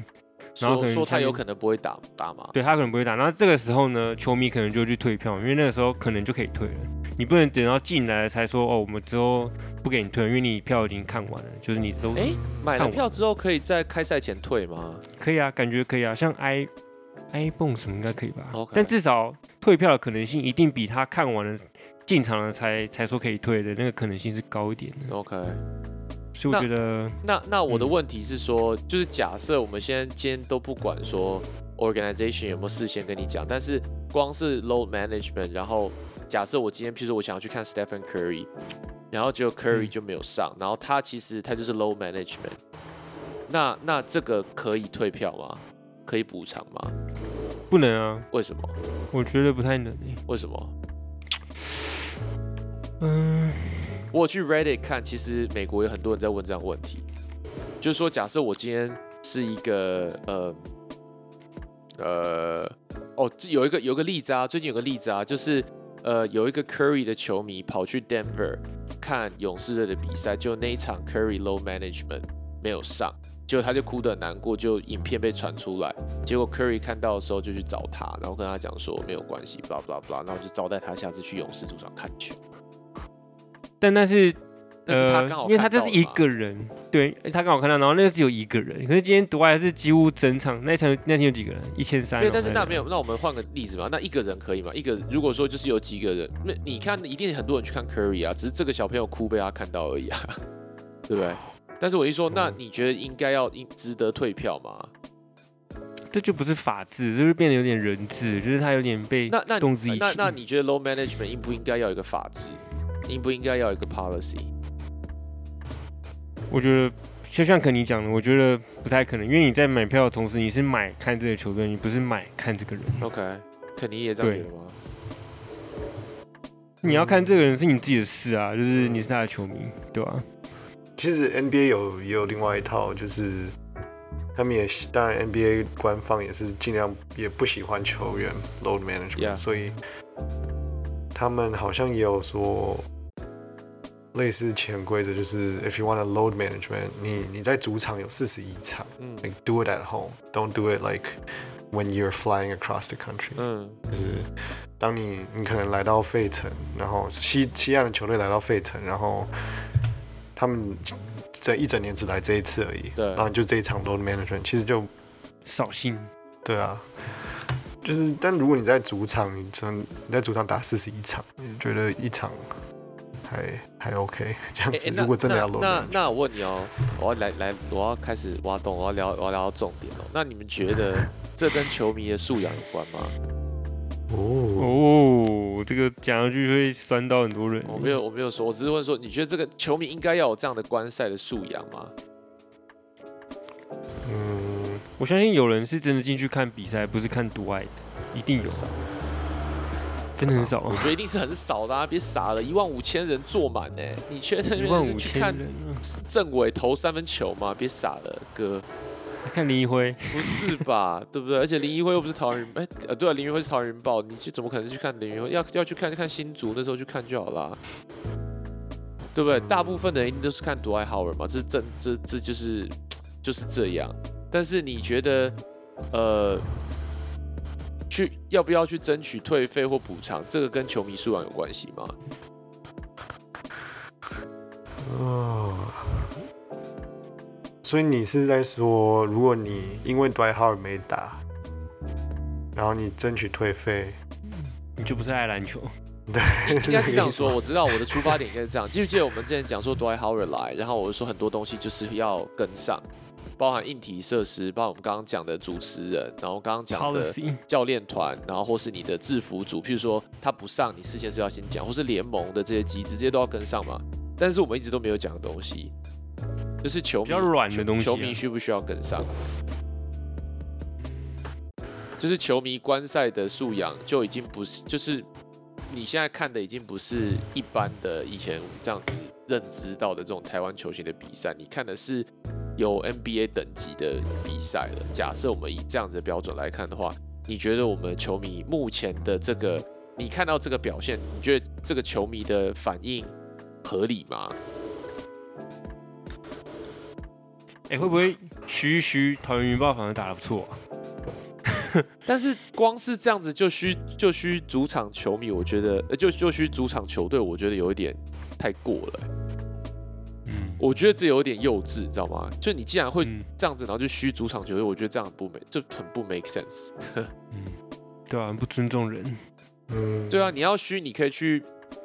说说他下面有可能不会打打嘛？对他可能不会打，那这个时候呢，球迷可能就去退票，因为那个时候可能就可以退了，你不能等到进来了才说哦，我们之后不给你退，因为你票已经看完了，就是你都哎，买了票之后可以在开赛前退吗？可以啊，感觉可以啊，像 i iPhone 什么应该可以吧但至少退票的可能性一定比他看完了进场了才才说可以退的那个可能性是高一点的，OK，所以我觉得那那我的嗯问题是说，就是假设我们现在今天都不管说 organization 有没有事先跟你讲，但是光是 load management，然后假设我今天，譬如说我想要去看 Stephen Curry，然后结果 Curry 嗯就没有上，然后他其实他就是 load management，那那这个可以退票吗？可以补偿吗？不能啊，为什么？我觉得不太能诶、为什么？嗯，我去 Reddit 看，其实美国有很多人在问这样问题，就是说，假设我今天是一个呃呃哦，这有一个有个例子啊，最近有个例子啊，就是呃有一个 Curry 的球迷跑去 Denver 看勇士队的比赛，就那一场 Curry low management 没有上，结果他就哭得很难过，就影片被传出来，结果 Curry 看到的时候就去找他，然后跟他讲说没有关系，blah blah blah，然后就招待他下次去勇士主场看球。但那是呃因为他这是一个人，对他刚好看到，然后那个只有一个人，可是今天独爱是几乎整场那场那天有几个人？一千三。对，但是那没有，那我们换个例子嘛，那一个人可以吗？一个如果说就是有几个人，那你看一定很多人去看 Curry 啊，只是这个小朋友哭被他看到而已啊，对不对？但是我一说，那你觉得应该要应值得退票吗？这就不是法治，就是变得有点人治，就是他有点被那那动之以情。那那你觉得 low management 应不应该要有一个法制？应不应该要一个 policy？我觉得就像肯尼讲的，我觉得不太可能，因为你在买票的同时，你是买看这个球队，你不是买看这个人。OK，肯尼也这样觉得吗？你要看这个人是你自己的事啊，就是你是他的球迷，对吧、其实 NBA 有也有另外一套，就是他们也当然 NBA 官方也是尽量也不喜欢球员 load management，、所以他们好像也有说类似潜规则，就是 if you want a load management，你你在主场有四十一场嗯，like do it at home，don't do it like when you're flying across the country。嗯。就是当你你可能来到费城，然后西西岸的球队来到费城，然后他们这一整年只来这一次而已，对。然后就这一场 load management，其实就扫兴。对啊，就是但如果你在主场，你真你在主场打四十一场，你觉得一场还还 OK 这样子？如果真的要 load 那那我问你哦，我要来来，我要开始挖洞，我要聊我要聊到重点哦。那你们觉得 这跟球迷的素养有关吗？哦，哦，这个讲下去会酸到很多人。我没有我没有说，我只是问说，你觉得这个球迷应该要有这样的观赛的素养吗？嗯，我相信有人是真的进去看比赛，不是看独爱的，一定有真的很少 我。觉得一定是很少的啊！别傻了，一万五千人坐满呢，你确定一万五千是去看人，政委投三分球吗？别傻了，哥，看林一辉，不是吧？对不对？而且林一辉又不是桃园，哎、呃，对啊，林一辉是桃园人报，你去怎么可能是去看林一辉？要要去看看新竹，那时候去看就好啦，对不对？大部分的人一定都是看独爱好人嘛，这这这这就是就是这样。但是你觉得，呃，去要不要去争取退费或补偿，这个跟球迷素养有关系吗？哦，所以你是在说，如果你因为 Dwight Howard 没打，然后你争取退费，你就不是爱篮球。对，应该是这样说，我知道我的出发点应该是这样。记不记得我们之前讲说 Dwight Howard 来，然后我就说很多东西就是要跟上，包含硬体设施，包含我们刚刚讲的主持人，然后刚刚讲的教练团，然后或是你的制服组，譬如说他不上，你事先是要先讲，或是联盟的这些机制，这些都要跟上嘛。但是我们一直都没有讲的东西，就是球迷比较软的东西啊球迷需不需要跟上？就是球迷观赛的素养就已经不是，就是你现在看的已经不是一般的以前我们这样子认知到的这种台湾球星的比赛，你看的是有 NBA 等级的比赛了。假设我们以这样子的标准来看的话，你觉得我们球迷目前的这个，你看到这个表现，你觉得这个球迷的反应合理吗？哎、会不会虚一虚桃园云豹反而打得不错、啊？但是光是这样子就需就需主场球迷，我觉得呃就就需主场球队，我觉得有一点太过了我觉得这有点幼稚，你知道吗？就你既然会嗯这样子，然后就虚主场球队，我觉得这样很不美，这很不 make sense。嗯，对啊，很不尊重人。嗯，对啊，你要虚，你可以去，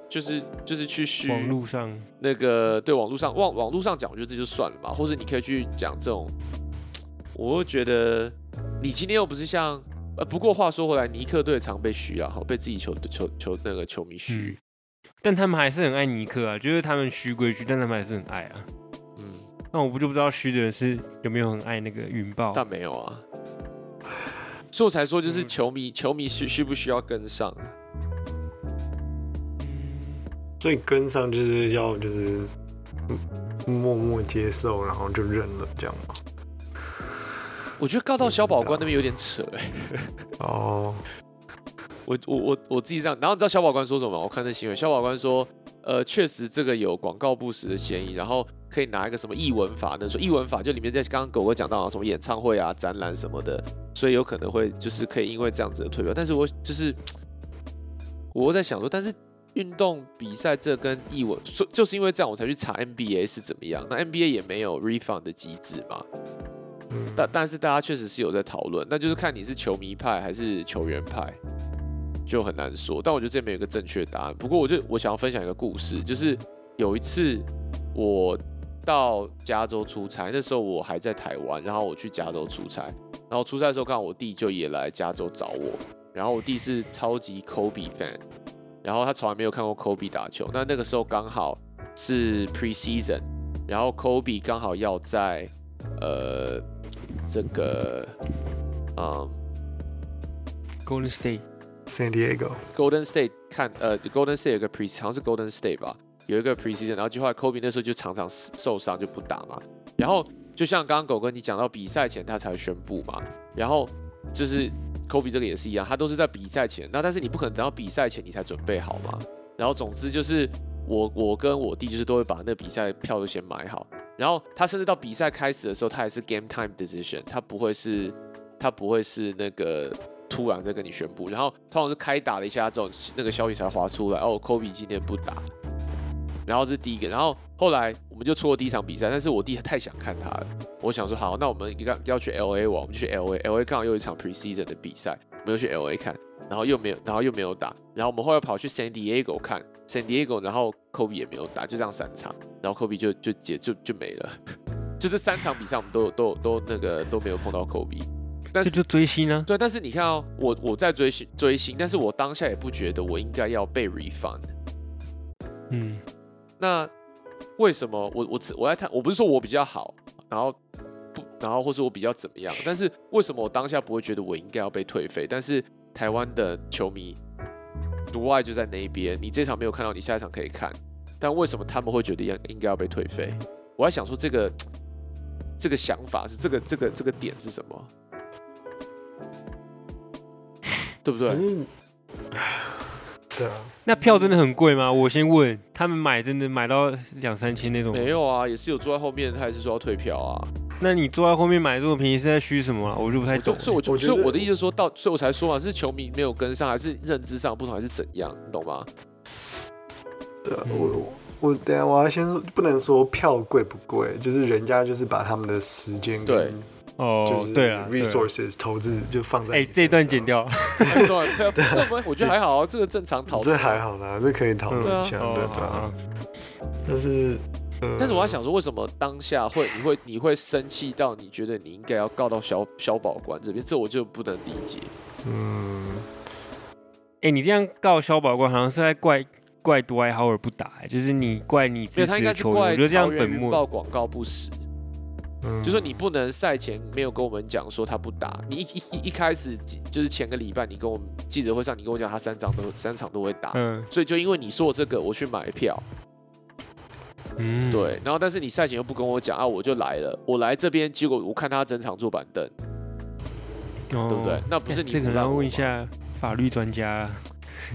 就是就是去虚网络上那个对网络上网网络上讲，我觉得这就算了吧，或者你可以去讲这种，我会觉得你今天又不是像呃，不过话说回来，尼克队常被虚啊，好被自己球球球那个球迷虚，但他们还是很爱尼克啊，就是他们虚归虚，但他们还是很爱啊。嗯，那我不就不知道虚的人是有没有很爱那个云豹？但没有啊，所以我才说就是嗯球迷球迷需需不需要跟上啊？所以跟上就是要就是嗯默默接受，然后就认了这样吗。我觉得告到小保官那边有点扯哎、哦，我我我我自己这样，然后你知道小保官说什么吗？我看那新闻，小保官说，呃，确实这个有广告不实的嫌疑，然后可以拿一个什么译文法呢？说译文法就里面在刚刚狗哥讲到啊什么演唱会啊、展览什么的，所以有可能会就是可以因为这样子的退票。但是我就是我在想说，但是运动比赛这跟译文，说就是因为这样我才去查 NBA 是怎么样，那 NBA 也没有 refund 的机制嘛。嗯，但但是大家确实是有在讨论，那就是看你是球迷派还是球员派，就很难说。但我觉得这没有一个正确答案。不过我就我想要分享一个故事，就是有一次我到加州出差，那时候我还在台湾，然后我去加州出差，然后出差的时候刚好我弟就也来加州找我，然后我弟是超级 Kobe fan，然后他从来没有看过 Kobe 打球，那那个时候刚好是 preseason，然后 Kobe 刚好要在呃这个嗯 Golden State San Diego，Golden State 看呃 Golden State 有个 pre 好像是 Golden State 吧，有一个 preseason，然后就后来 Kobe 那时候就常常受伤就不打嘛，然后就像刚刚狗哥你讲到比赛前他才宣布嘛，然后就是 Kobe 这个也是一样，他都是在比赛前，那但是你不可能等到比赛前你才准备好嘛，然后总之就是我我跟我弟就是都会把那比赛票都先买好，然后他甚至到比赛开始的时候，他也是 game time decision，他不会是他不会是那个突然在跟你宣布，然后通常是开打了一下之后，那个消息才滑出来，哦，Kobe 今天不打，然后是第一个，然后后来我们就错过第一场比赛，但是我弟太想看他了，我想说好，那我们要要去 L A 玩，我们去 L A，L A 刚好又一场 preseason 的比赛，我们又去 L A 看，然后又没有，然后又没有打，然后我们后来跑去 San Diego 看 San Diego，然后 Kobe 也没有打，就这样三场，然后 Kobe 就就结就就没了，就这三场比赛我们都都都那个都没有碰到 Kobe。但是这就追星啊。对，但是你看哦，我我在追星追星，但是我当下也不觉得我应该要被 refund。嗯，那为什么我我我在谈，我不是说我比较好，然后不，然后或是我比较怎么样，但是为什么我当下不会觉得我应该要被退费？但是台湾的球迷独爱就在那一边，你这场没有看到，你下一场可以看，但为什么他们会觉得应应该要被退费？我在想说这个这个想法是这个这个这个点是什么？对不对可？是，对啊，那票真的很贵吗？我先问，他们买真的买到两三千那种？没有啊，也是有坐在后面，他还是说要退票啊。那你坐在后面买这么便宜是在虚什么啊？我就不太懂。所以我就我所以我的意思说到，所以我才说嘛，是球迷没有跟上，还是认知上不同，还是怎样？你懂吗？对啊，嗯我我等下我要先说，不能说票贵不贵，就是人家就是把他们的时间对跟哦就，是对啊，resources 投资就放在哎、这一段剪，掉。很重要不要这不我觉得还好啊，这个正常讨论。这还。好啦，这可以讨论嗯一下，哦对对啊。但是，呃但是我还想说，为什么当下会你会你会生气到你觉得你应该要告到小小保官这边？这我就不能理解。嗯，哎、你这样告小保官，好像是在怪怪杜埃豪尔不打、欸就是你怪你支没有，他应持的球员。该是怪我觉得这样本末报广告不实。嗯。就说你不能赛前没有跟我们讲说他不打，你一一一开始就是前个礼拜你跟我们记者会上你跟我讲他三场都三场都会打，嗯。所以就因为你说这个我去买票，嗯，对，然后但是你赛前又不跟我讲啊，我就来了，我来这边结果我看他整场坐板凳，哦。对不对？那不是你这可能要胡乱我吗，问一下法律专家。啊。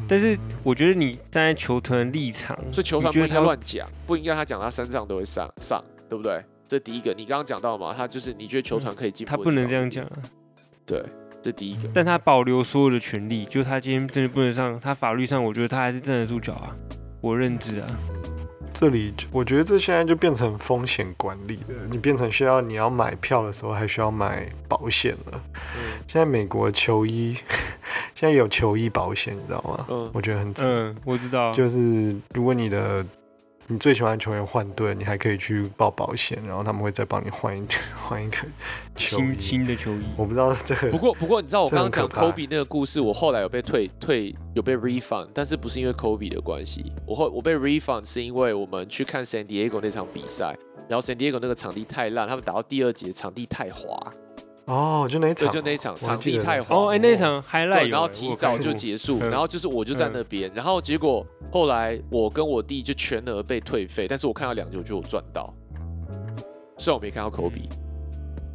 但是我觉得你站在球团的立场，所以球团不应该乱讲，不应该他讲他三场都会上上，对不对？这第一个，你刚刚讲到嘛，他就是你觉得球团可以进步，他不能这样讲，啊，对，这第一个。但他保留所有的权利，就他今天真的不能上，他法律上我觉得他还是站得住脚啊，我认知啊。这里我觉得这现在就变成风险管理了，你变成需要你要买票的时候还需要买保险了。嗯现在美国球衣现在有球衣保险，你知道吗？嗯我觉得很值嗯，我知道，就是如果你的你最喜欢的球员换队，你还可以去报保险，然后他们会再帮你换一 换一个球新。新的球衣。我不知道这个不过不过你知道我刚刚讲 Kobe 那个故事，我后来有被退退有被 refund，但是不是因为 Kobe 的关系，我后我被 refund 是因为我们去看 San Diego 那场比赛，然后 San Diego 那个场地太烂，他们打到第二节场地太滑，哦，就那一对，场，就那一场场地太黄哦，哎，那场 highlight 对，然后提早就结束，嗯然后就是我就在那边，然后结果后来我跟我弟就全额被退费，但是我看到两球就有赚到，虽然我没看到科比，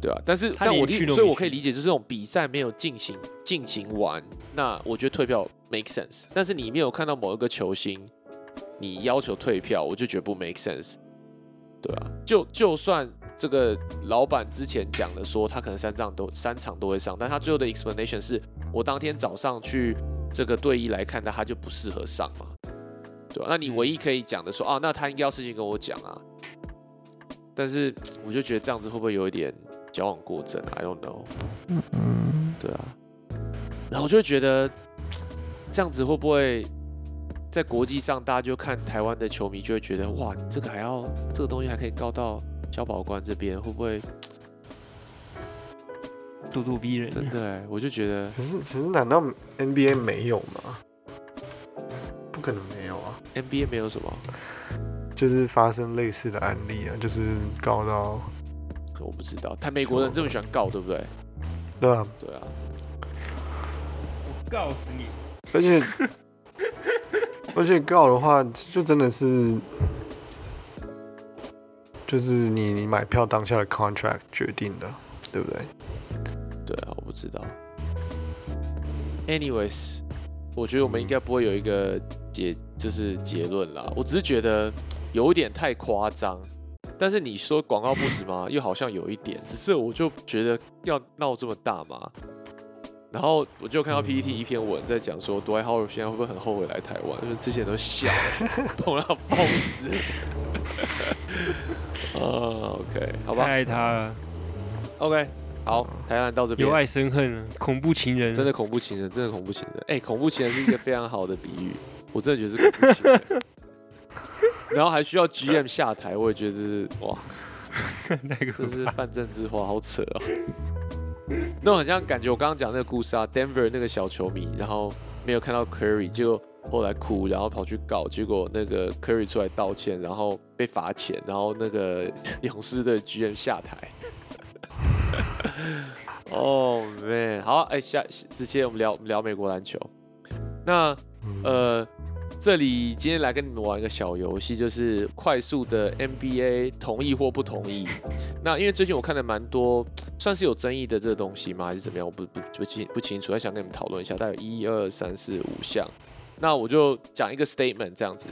对啊，但是但我所以我可以理解，就是这种比赛没有进行进行完，那我觉得退票 make sense，但是你没有看到某一个球星，你要求退票，我就觉得不 make sense，对啊，就就算这个老板之前讲的说他可能三场都三场都会上，但他最后的 explanation 是我当天早上去这个队医来看他，他就不适合上嘛，对吧、那你唯一可以讲的说啊，那他应该要事先跟我讲啊，但是我就觉得这样子会不会有一点矫枉过正？I don't know，嗯，对啊，然后我就觉得这样子会不会在国际上大家就看台湾的球迷就会觉得哇，你这个还要这个东西还可以告到消保官这边，会不会咄咄逼人。真的哎？我就觉得可是只是难道 NBA 没有吗？不可能没有啊，NBA 没有什么，就是发生类似的案例啊，就是告到我不知道。他美国人这么喜欢告，对不对？对啊？对啊，我告死你，而且 而且告的话，就真的是就是你你买票当下的 contract 决定的，对不对？对啊，我不知道。Anyways，我觉得我们应该不会有一个结，就是结论啦。我只是觉得有一点太夸张，但是你说广告不实吗？又好像有一点，只是我就觉得要闹这么大嘛。然后我就看到 PPT 一篇文在讲说 do i have 现在会不会很后悔来台湾？因为之前都笑，碰到疯子。啊，OK，好吧太爱他了，，OK，好，台湾到这边由。爱生恨了，恐怖情人，真的恐怖情人，真的恐怖情人。哎、恐怖情人是一个非常好的比喻，我真的觉得是恐怖情人。然后还需要 GM 下台，我也觉得这是哇，那个这是泛政治化，好扯哦。那种很像感觉我刚刚讲那个故事啊，Denver 那个小球迷，然后没有看到 Curry，结果后来哭，然后跑去告，结果那个 Curry 出来道歉，然后被罚钱，然后那个勇士队 GM 下台。哦、man，好，哎、下之前我们聊我们聊美国篮球，那嗯，呃，这里今天来跟你们玩一个小游戏，就是快速的 NBA 同意或不同意。那因为最近我看了蛮多，算是有争议的这个东西吗？还是怎么样？我不不不清不清楚，还想跟你们讨论一下，大概一二三四五项。那我就讲一个 statement 这样子，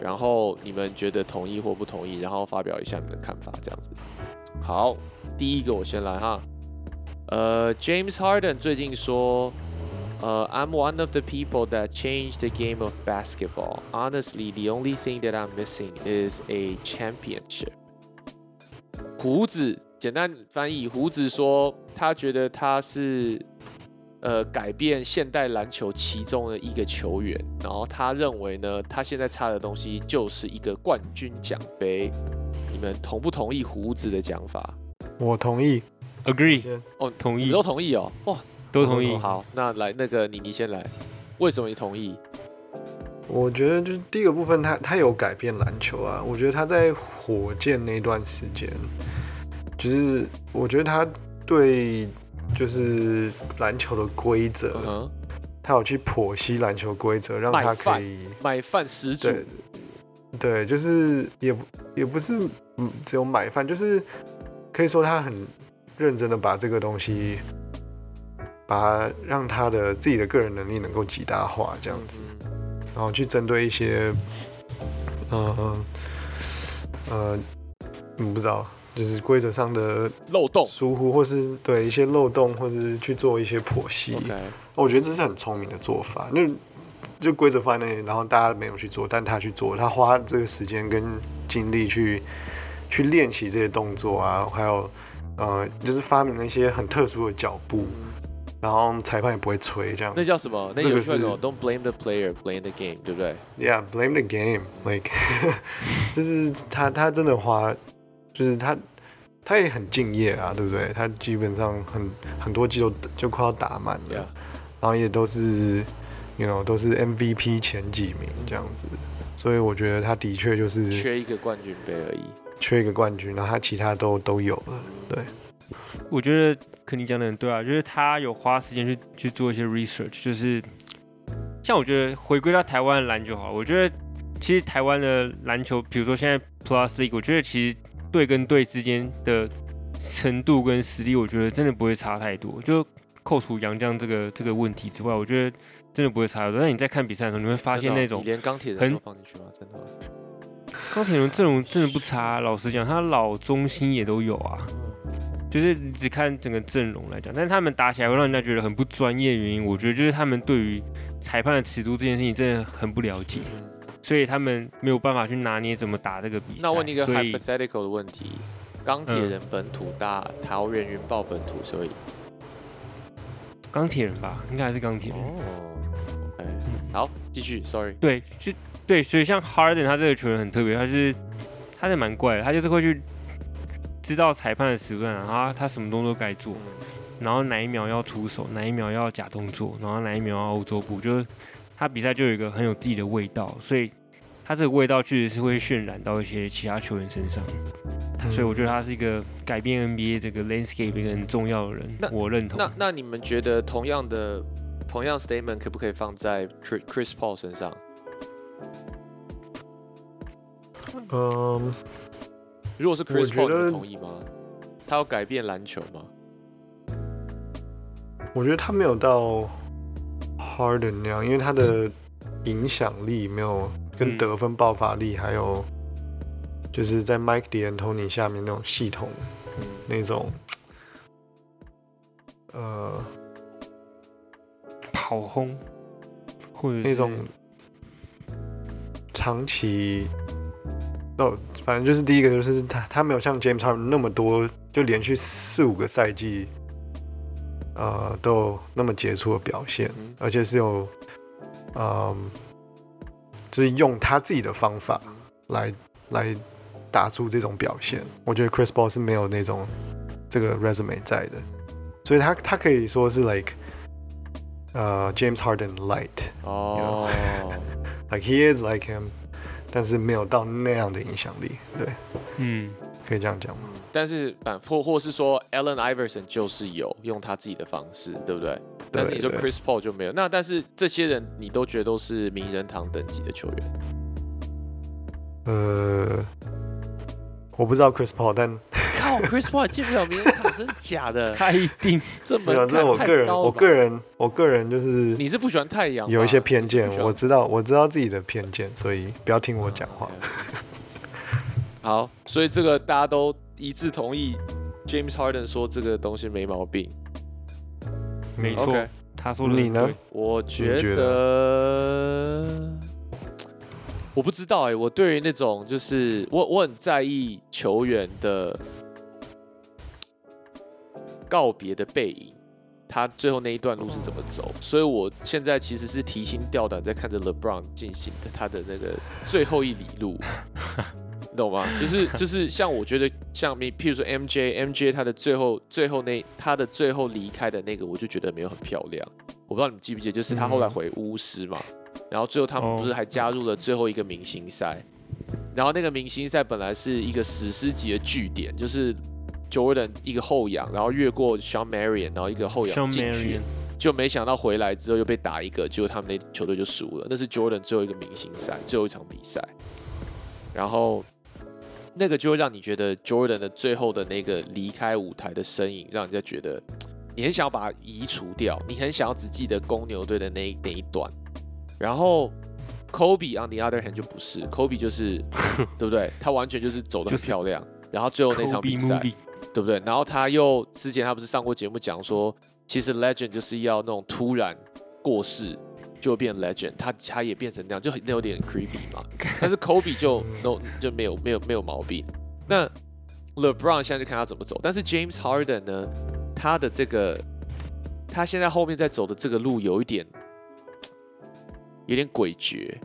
然后你们觉得同意或不同意，然后发表一下你们的看法这样子。好，第一个我先来哈。呃，James Harden 最近说，呃，I'm one of the people that changed the game of basketball. Honestly, the only thing that I'm missing is a championship. 胡子，简单翻译，胡子说他觉得他是呃改变现代篮球其中的一个球员，然后他认为呢，他现在差的东西就是一个冠军奖杯。你们同不同意胡子的讲法？我同意。agree 哦，同意你都同意哦，哇，都同意哦。好，那来那个你你先来，为什么你同意？我觉得就是第一个部分他，他有改变篮球啊。我觉得他在火箭那段时间，就是我觉得他对就是篮球的规则，他有去剖析篮球规则，让他可以买饭始祖，对对，就是也不也不是嗯只有买饭，就是可以说他很认真的把这个东西，把它让他的自己的个人能力能够极大化这样子。嗯然后去针对一些，呃呃，嗯，不知道，就是规则上的漏洞。疏忽，或是对一些漏洞，或是去做一些剖析。我觉得这是很聪明的做法。那就规则放在那里，然后大家没有去做，但他去做，他花这个时间跟精力去去练习这些动作啊，还有呃，就是发明了一些很特殊的脚步，然后裁判也不会吹这样。那叫什么？那这个是有句话什么？Don't blame the player, blame the game，对不对？Yeah, blame the game. Like，就 是他他真的花，就是他他也很敬业啊，对不对？他基本上很很多季都就快要打满了然后也都是，you know，都是 MVP 前几名这样子。所以我觉得他的确就是缺一个冠军杯而已。缺一个冠军，然后他其他都都有了。对，我觉得肯定讲的很对啊，就是他有花时间去去做一些 research，就是像我觉得回归到台湾的篮球好，我觉得其实台湾的篮球，比如说现在 Plus League，我觉得其实队跟队之间的程度跟实力，我觉得真的不会差太多。就扣除杨绛这个这个问题之外，我觉得真的不会差太多。但你在看比赛的时候，你会发现那种你连钢铁人很都放进去吗？真的吗？钢铁人阵容真的不差，老实讲，他老中心也都有啊。就是你只看整个阵容来讲，但是他们打起来会让人家觉得很不专业。原因我觉得就是他们对于裁判的尺度这件事情真的很不了解，嗯所以他们没有办法去拿捏怎么打这个比赛。那问你一个 hypothetical 的问题：钢铁人本土打桃园云豹本土，所以？钢铁人吧，应该还是钢铁人。哦，OK，好，继续，Sorry，对，就对，所以像 Harden 他这个球员很特别，他是他是蛮怪的，他就是会去知道裁判的时段，然后他他什么动作该做，然后哪一秒要出手，哪一秒要假动作，然后哪一秒要欧洲步，就是他比赛就有一个很有自己的味道，所以他这个味道确实是会渲染到一些其他球员身上，所以我觉得他是一个改变 NBA 这个 landscape 一个很重要的人那，我认同。那那你们觉得同样的同样 statement 可不可以放在 Chris Paul 身上？嗯，如果是 Chris Paul，你同意吗？他要改变篮球吗？我觉得他没有到 Harden 那样，因为他的影响力没有跟嗯。得分爆发力，还有就是在 Mike D'Antoni 下面那种系统嗯，那种，呃，跑轰，或者是那种长期，哦，反正就是第一个就是他他没有像 James Harden 那么多，就连续四五个赛季，呃，都有那么杰出的表现，嗯而且是有，嗯，就是用他自己的方法来来打出这种表现。我觉得 Chris Paul 是没有那种这个 resume 在的，所以他他可以说是 like，呃，James Harden light。哦，like he is like him，但是没有到那样的影响力，对，嗯，可以这样讲吗？但是反或或是说 Allen Iverson 就是有用他自己的方式，对不对？但是你说 Chris Paul 就没有。那但是这些人你都觉得都是名人堂等级的球员，呃，我不知道 Chris Paul，但靠，Chris Paul 进不了名人堂，真的假的？他一定这没有，门槛太这是我个人，我个人，我个人就是你是不喜欢太阳？有一些偏见我知道，我知道自己的偏见，所以不要听我讲话。好，所以这个大家都一致同意，James Harden 说这个东西没毛病。没错他说的你呢？我觉觉得，我不知道哎、我对于那种就是我我很在意球员的告别的背影，他最后那一段路是怎么走，所以我现在其实是提心吊胆在看着 LeBron 进行的他的那个最后一里路。你懂吗？就是 就是像我觉得像你，譬如说 MJ MJ 他的最后最后那他的最后离开的那个，我就觉得没有很漂亮。我不知道你们记不记得，就是他后来回巫师嘛，然后最后他们不是还加入了最后一个明星赛，然后那个明星赛本来是一个史诗级的据点，就是 Jordan 一个后仰，然后越过 Sean Marion，然后一个后仰进去就没想到回来之后又被打一个，结果他们那球队就输了。那是 Jordan 最后一个明星赛，最后一场比赛。然后那个就会让你觉得 Jordan 的最后的那个离开舞台的身影，让人家觉得你很想要把它移除掉，你很想要只记得公牛队的那一那一段。然后 Kobe on the other hand 就不是，Kobe 就是对不对？他完全就是走的很就是漂亮。然后最后那场比赛，对不对？然后他又之前他不是上过节目讲说，其实 legend 就是要那种突然过世就变 legend，他他也变成那样，就很那有点 creepy 嘛。但是 Kobe 就 no 就没有没有没有毛病。那 LeBron 现在就看他怎么走，但是 James Harden 呢，他的这个他现在后面在走的这个路有一点有点诡谲。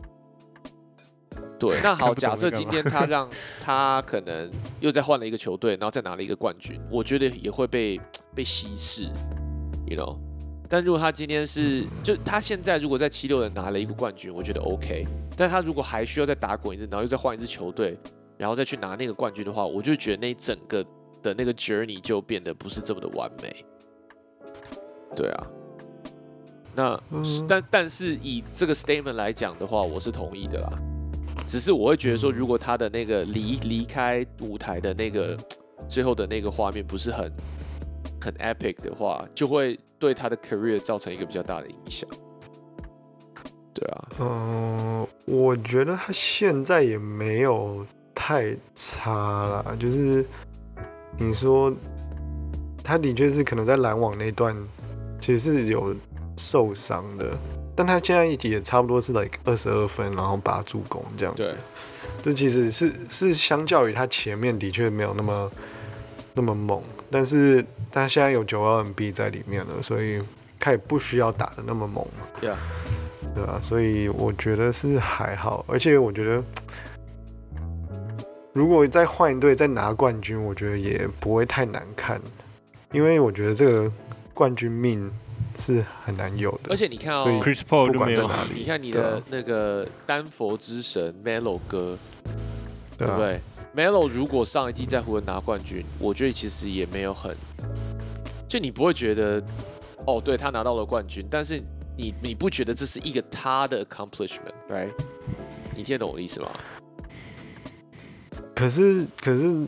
对，那好，假设今天他让 他可能又再换了一个球队，然后再拿了一个冠军，我觉得也会被被稀释，you know。但如果他今天是，就他现在如果在七六人拿了一个冠军，我觉得 OK。但他如果还需要再打滚一次，然后又再换一支球队，然后再去拿那个冠军的话，我就觉得那整个的那个 journey 就变得不是这么的完美。对啊，那、嗯但但是以这个 statement 来讲的话，我是同意的啦。只是我会觉得说，如果他的那个离离开舞台的那个最后的那个画面不是很很 epic 的话，就会对他的 career 造成一个比较大的影响。对啊，嗯，我觉得他现在也没有太差啦，就是你说他的确是可能在篮网那段其实是有受伤的，但他现在也差不多是 like 二十二分，然后八助攻这样子。这其实是是相较于他前面的确没有那么那么猛，但是他现在有九二 MB 在里面了，所以他也不需要打的那么猛嘛。Yeah 对啊，所以我觉得是还好，而且我觉得，如果再换一队再拿冠军，我觉得也不会太难看，因为我觉得这个冠军命是很难有的。而且你看哦所以，Chris Paul 不管在哪里，你看你的那个丹佛之神 Melo 哥，对啊对不对？Melo 如果上一季在湖人拿冠军，我觉得其实也没有很，就你不会觉得，哦，对他拿到了冠军，但是你你不觉得这是一个他的 accomplishment，right？你听得懂我的意思吗？可是可是，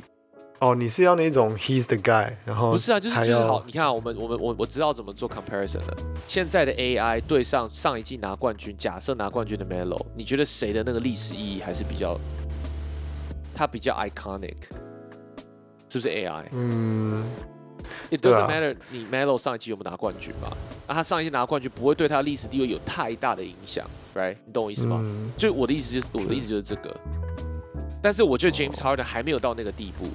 哦，你是要那种 he's the guy，然后不是啊，就是就是好，你看啊我们我们我我知道怎么做 comparison 的。现在的 AI 对上上一季拿冠军，假设拿冠军的 Melo，你觉得谁的那个历史意义还是比较，他比较 iconic，是不是 AI？嗯，It doesn't 啊 matter 你 Melo 上一季有没有拿冠军嘛？那他上一季拿冠军不会对他历史地位有太大的影响，right？你懂我意思吗？嗯就我的意思就是我的意思就是这个。但是我觉得 James Harden 还没有到那个地步，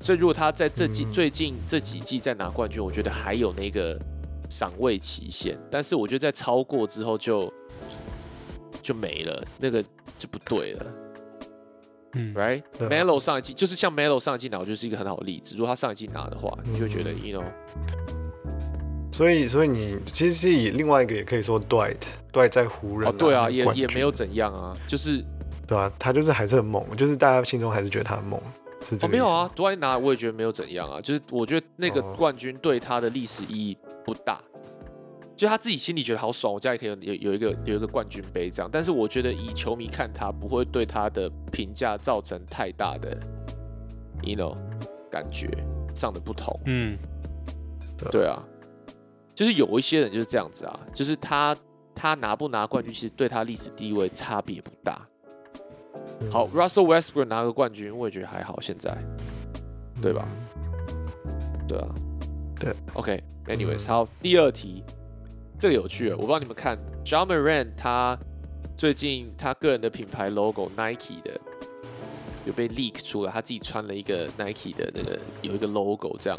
所以如果他在这季、嗯最近这几季再拿冠军，我觉得还有那个赏味期限。但是我觉得在超过之后就就没了，那个就不对了嗯，，right？对啊。Melo 上一季就是像 Melo 上一季拿，我就是一个很好的例子。如果他上一季拿的话，你就会觉得嗯，you know，所以所以你其实是以另外一个也可以说 Dwight，Dwight 在湖人哦，对啊，也也没有怎样啊，就是对啊，他就是还是很猛，就是大家心中还是觉得他很猛，是这哦，没有啊，杜兰特拿我也觉得没有怎样啊，就是我觉得那个哦。冠军对他的历史意义不大，就他自己心里觉得好爽，我家里可以有有有一个有一个冠军杯这样，但是我觉得以球迷看他不会对他的评价造成太大的，you know，感觉上的不同，嗯，对啊，就是有一些人就是这样子啊，就是他他拿不拿冠军，其实对他历史地位差别不大。嗯好，Russell Westbrook 拿个冠军，我也觉得还好，现在。对吧？对啊，对。OK，anyways，、嗯好，第二题，这个有趣，我不知道你们看 John Moran 他最近他个人的品牌 logo Nike 的有被 leak 出来，他自己穿了一个 Nike 的那个有一个 logo 这样，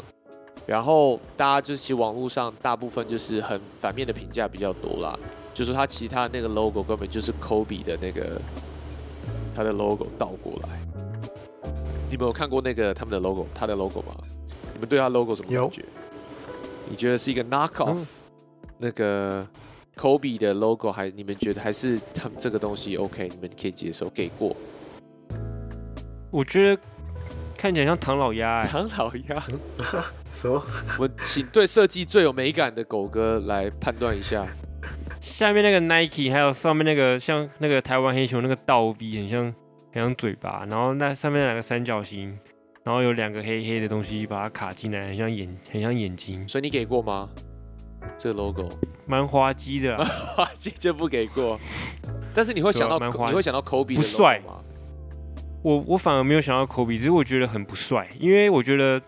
然后大家就是其实网络上大部分就是很反面的评价比较多啦，就说他其他那个 logo 根本就是 Kobe 的那个他的 logo 倒过来。你们有看过那个他们的 logo，他的 logo 吗？你们对他 logo 什么有感觉？你觉得是一个 knock off、嗯那个 Kobe 的 logo，还你们觉得还是他们这个东西 OK，你们可以接受，给过？我觉得看起来像唐老鸭、欸，唐老鸭，什么？我请对设计最有美感的狗哥来判断一下。下面那个 Nike，还有上面那个像那个台湾黑熊那个倒 V，很像很像嘴巴，然后那上面两个三角形，然后有两个黑黑的东西把它卡进来，很像眼很像眼睛，所以你给过吗？这个 logo，蛮滑稽的啊、滑稽就不给过。但是你会想到，你会想到 Kobe 不帅吗？我我反而没有想到 Kobe，只是我觉得很不帅，因为我觉得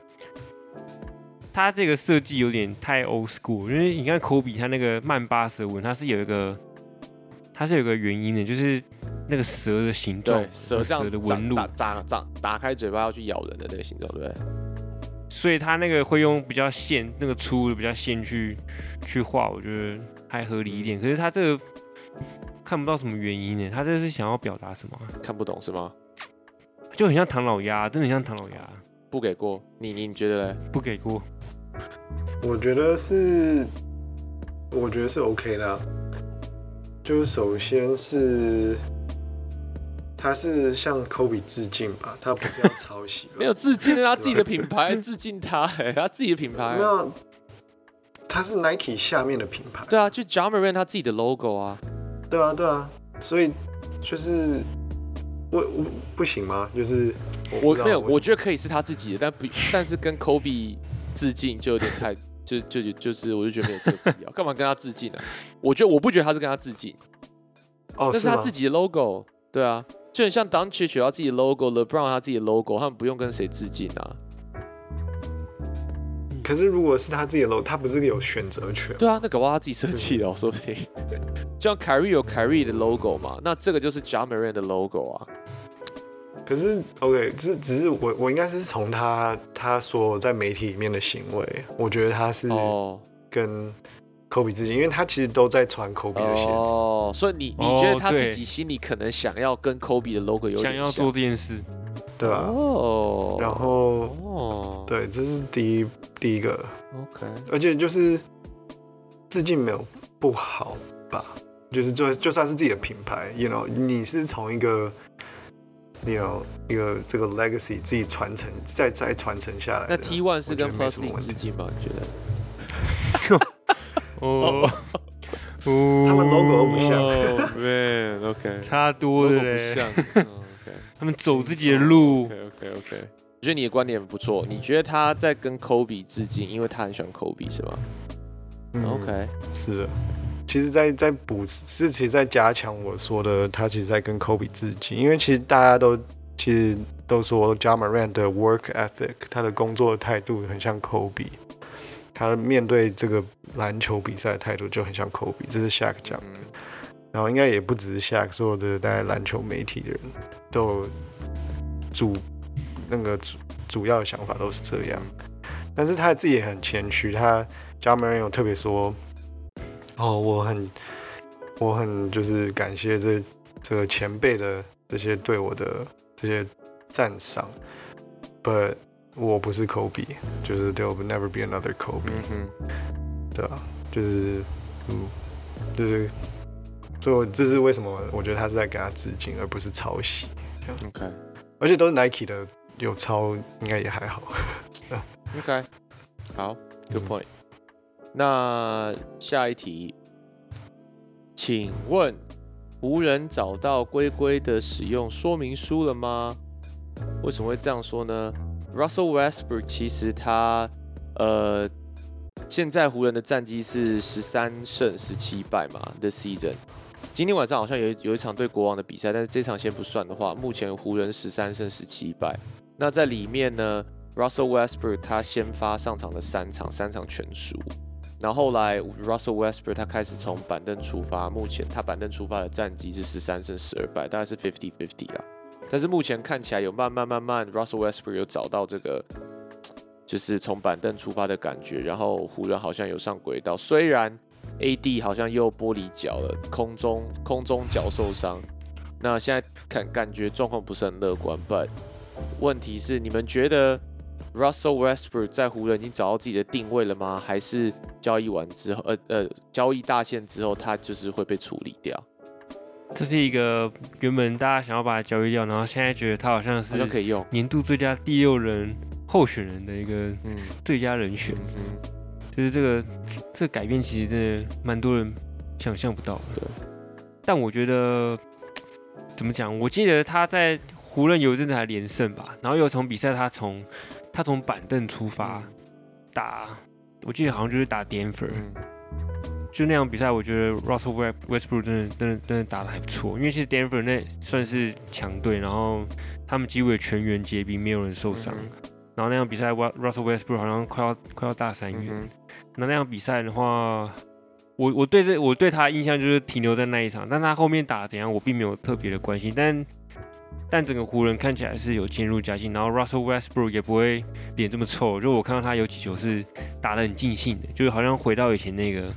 他这个设计有点太 old school。因为你看 Kobe 他那个曼巴蛇纹，它是有一个它是有个原因的，就是那个蛇的形状，，蛇蛇的纹路打，打打打开嘴巴要去咬人的那个形状，对不对？所以他那个会用比较线那个粗的比较线去去画，我觉得还合理一点。可是他这个看不到什么原因呢，他这是想要表达什么啊？看不懂是吗？就很像唐老鸭，真的很像唐老鸭，不给过，你你你觉得嘞？不给过。我觉得是，我觉得是 OK 的啊、就是首先是他是向 Kobe 致敬吧？他不是要抄袭？没有致敬他自己的品牌，致敬他、欸，他自己的品牌没。有，他是 Nike 下面的品牌。对啊，就 j a m a r a n 他自己的 logo 啊。对啊，对啊，所以就是我我不行吗？就是我没有，我觉得可以是他自己的，但不，但是跟 Kobe 致敬就有点太，就就就就是，我就觉得没有这个必要，干嘛跟他致敬呢、我觉得我不觉得他是跟他致敬，哦，那是他自己的 logo，对啊，就很像 d u n c h 有他自己的 logo，LeBron 他自己的 logo，他们不用跟谁致敬啊。可是如果是他自己的 logo，他不是有选择权？对啊，那搞不好他自己设计的、哦，说不定。就像凯瑞有凯瑞的 logo 嘛，那这个就是 j a m a r a n 的 logo 啊。可是 OK，只只是我我应该是从他他所在媒体里面的行为，我觉得他是哦跟科比致敬，因为他其实都在穿科比的鞋子。哦，所以你你哦觉得他自己心里可能想要跟 Kobe 的 logo 有点想要做这件事，对吧、哦，然后哦，对，这是第一第一个，，OK，而且就是致敬没有不好吧？就是就就算是自己的品牌，you know，你是从一个，you know，一个这个 legacy 自己传承，再再传承下来。那 T One 是跟 Plus 致敬吗？你觉得？哦，他们 logo 都不像。哦，Man，OK，差多了。嘞，不像，OK。他们走自己的路。OK OK OK，我觉得你的观点很不错。你觉得他在跟 Kobe 致敬，因为他很喜欢 Kobe 是吗、嗯。O k 是的。其实在，在补是其实在加强我说的，他其实在跟 Kobe 致敬，因为其实大家都其实都说 j a m a r a n 的 work ethic，他的工作态度很像 Kobe，他面对这个篮球比赛的态度就很像 Kobe，这是 Shaq 讲的。然后应该也不只是 Shaq，所有的大概篮球媒体的人都有主那个主主要的想法都是这样。但是他自己也很谦虚，他 j a m a r a n 有特别说，哦，我很我很就是感谢这这个前辈的这些对我的这些赞赏，but 我不是 Kobe，就是 there will never be another Kobe。对啊，就是，嗯，就是，所以我这是为什么我觉得他是在给他致敬，而不是抄袭，OK 而且都是 Nike 的，有抄应该也还好。OK，好，Good point。那下一题，请问湖人找到龟龟的使用说明书了吗？为什么会这样说呢？Russell Westbrook 其实他呃，现在湖人的战绩是十三胜十七败嘛 The season，。今天晚上好像有有一场对国王的比赛，但是这场先不算的话，目前湖人十三胜十七败。那在里面呢，Russell Westbrook 他先发上场的三场，三场全输。然后后来 Russell Westbrook 他开始从板凳出发，目前他板凳出发的战绩是十三胜十二败，大概是 fifty fifty 啊。但是目前看起来有慢慢慢慢，Russell Westbrook 有找到这个，就是从板凳出发的感觉，然后湖人好像有上轨道，虽然 AD 好像又玻璃脚了，空中空中脚受伤，那现在看感觉状况不是很乐观，but 问题是你们觉得 Russell Westbrook 在湖人已经找到自己的定位了吗？还是交易完之后，呃呃，交易大限之后，他就是会被处理掉？这是一个原本大家想要把它交易掉，然后现在觉得他好像是像可以用，年度最佳第六人候选人的一个嗯。最佳人选，嗯，就是这个这个改变其实真的蛮多人想象不到的。但我觉得怎么讲？我记得他在湖人有一阵子还连胜吧，然后有从比赛他从他从板凳出发打，我记得好像就是打 Denver，、嗯就那场比赛，我觉得 Russell West- Westbrook 真的真的真的打得还不错，因为其实 Denver 那算是强队，然后他们几乎也全员皆兵，没有人受伤。嗯然后那场比赛，Wa-，Russell Westbrook 好像快要快要大三元。嗯那那场比赛的话，我我对这我对他的印象就是停留在那一场，但他后面打怎样，我并没有特别的关心。但但整个湖人看起来是有渐入佳境，然后 Russell Westbrook 也不会脸这么臭，就我看到他有几球是打得很尽兴的，就是好像回到以前那个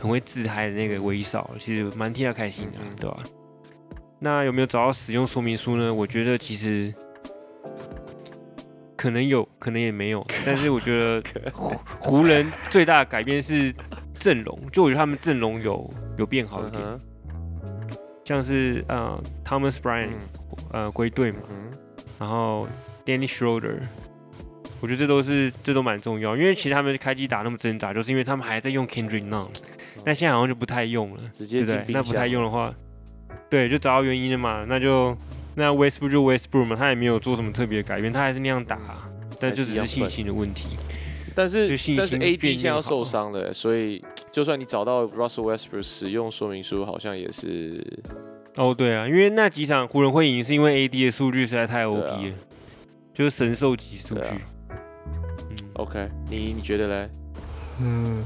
很会自嗨的那个威少，其实蛮替他开心的对吧、那有没有找到使用说明书呢？我觉得其实可能有，可能也没有，但是我觉得 湖湖人最大的改变是阵容，就我觉得他们阵容有有变好一点，嗯像是呃 Thomas Bryant 嗯。呃归队嘛，嗯然后 Danny Schroeder，我觉得这都是这都蛮重要，因为其实他们开机打那么挣扎，就是因为他们还在用 Kendrick Nunn，但现在好像就不太用了，直接对对？那不太用的话，对，就找到原因了嘛，那就那 Westbrook 就 Westbrook 嘛，他也没有做什么特别的改变，他还是那样打，但就只是信心的问题。但是就信但是 AD 变现在要受伤了，所以就算你找到 Russell Westbrook 使用说明书，好像也是哦，对啊，因为那几场湖人会赢，是因为 AD 的数据实在太 OP 了，就是神兽级数据。啊嗯，OK。你你觉得嘞？嗯，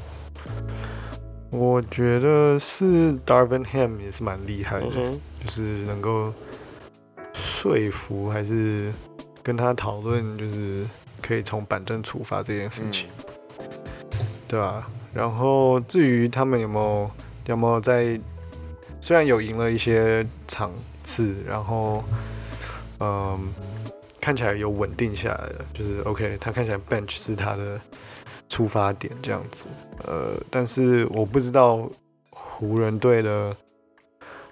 我觉得是 Darvin Ham 也是蛮厉害的，嗯就是能够说服还是跟他讨论，就是可以从板凳出发这件事情，对吧、然后至于他们有没有有没有在，虽然有赢了一些场次，然后嗯，看起来有稳定下来了，就是 OK，他看起来 bench 是他的出发点这样子，呃，但是我不知道湖人队的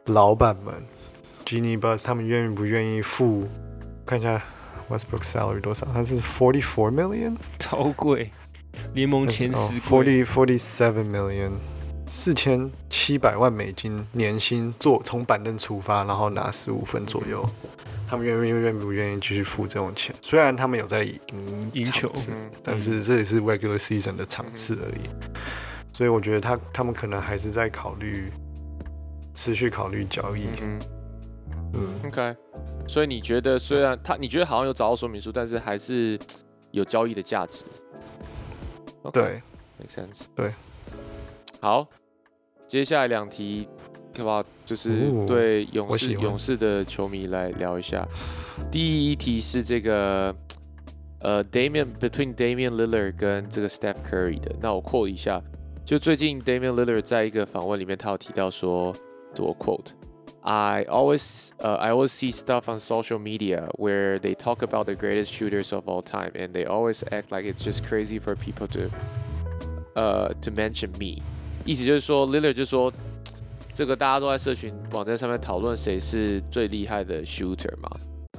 老板们 Genie Bus 他们愿不愿意付，看一下 Westbrook salary 多少，他是 forty four million。超贵，联盟前哦十。，forty forty seven million，四千七百万美金年薪，做从板凳出发，然后拿十五分左右。他们愿不愿不愿意继续付这种钱？虽然他们有在赢赢球但是这也是 regular season 的场次而已。所以我觉得他他们可能还是在考虑持续考虑交易。嗯嗯，，OK。所以你觉得虽然他你觉得好像有找到说明书，但是还是有交易的价值。对，，make sense。对，好，接下来两题，可不好？就是哦对勇士我喜欢勇士的球迷来聊一下。第一题是这个呃，Damian between Damian Lillard 跟这个 Steph Curry 的。那我 quote 一下，就最近 Damian Lillard 在一个访问里面，他有提到说，我 quote。I always, uh, I always see stuff on social media where they talk about the greatest shooters of all time, and they always act like it's just crazy for people to, uh, to mention me. 意思就是说，Lillard 就说，这个大家都在社群网站上面讨论谁是最厉害的 shooter 嘛，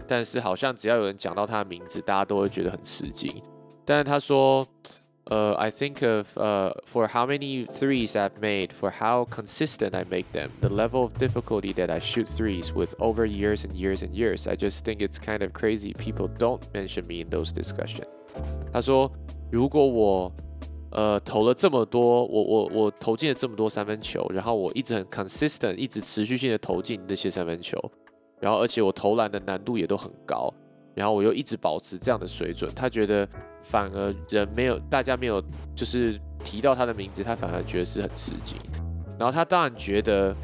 但是好像只要有人讲到他的名字，大家都会觉得很吃惊。但是他说，呃、i think of uh, for how many threes I've made, for how consistent I make them, the level of difficulty that I shoot threes with over years and years and years. I just think it's kind of crazy people don't mention me in those discussions. 他说，如果我 呃投了这么多，我我我投进了这么多三分球，然后我一直很 consistent，一直持续性的投进那些三分球，然后而且我投篮的难度也都很高，然后我又一直保持这样的水准，他觉得反而人没有，大家没有就是提到他的名字，他反而觉得是很吃惊。然后他当然觉得，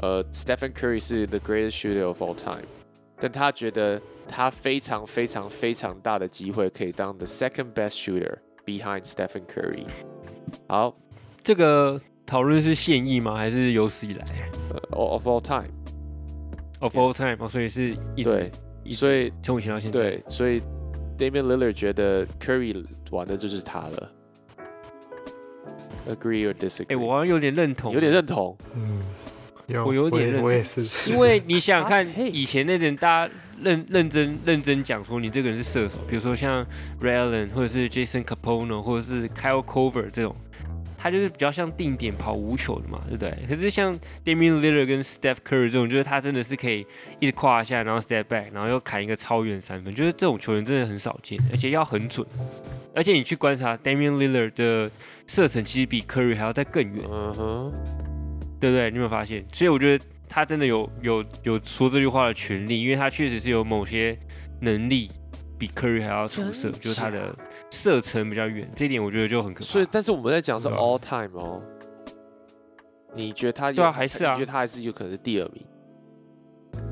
呃，Stephen Curry 是 the greatest shooter of all time，但他觉得他非常非常非常大的机会可以当 the second best shooter behind Stephen Curry。好，这个讨论是现役吗？还是有史以来呃，of all time，of all time？哦，所以是一直对，所以从以前到现在。对，所以 Damian Lillard 觉得 Curry 玩的就是他了。Agree or disagree？哎、我好像有点认同，有点认同。嗯，有，我有点认同我也是，因为你想想看 以前那点大家认认真认真讲说你这个人是射手，比如说像 Ray Allen 或者是 Jason Capono 或者是 Kyle Cover 这种，他就是比较像定点跑无球的嘛，对不对？可是像 Damian Lillard 跟 Steph Curry 这种，就是他真的是可以一直胯下，然后 step back，然后又砍一个超远三分，就是这种球员真的很少见，而且要很准。而且你去观察 Damian Lillard 的射程，其实比 Curry 还要再更远。嗯哼，对不对？你有没有发现？所以我觉得他真的有有有说这句话的权利，因为他确实是有某些能力比 Curry 还要出色，就是他的射程比较远，这一点我觉得就很可怕。所以但是我们在讲是 all time 哦。你觉得他有对啊还是啊你觉得他还是有可能是第二名？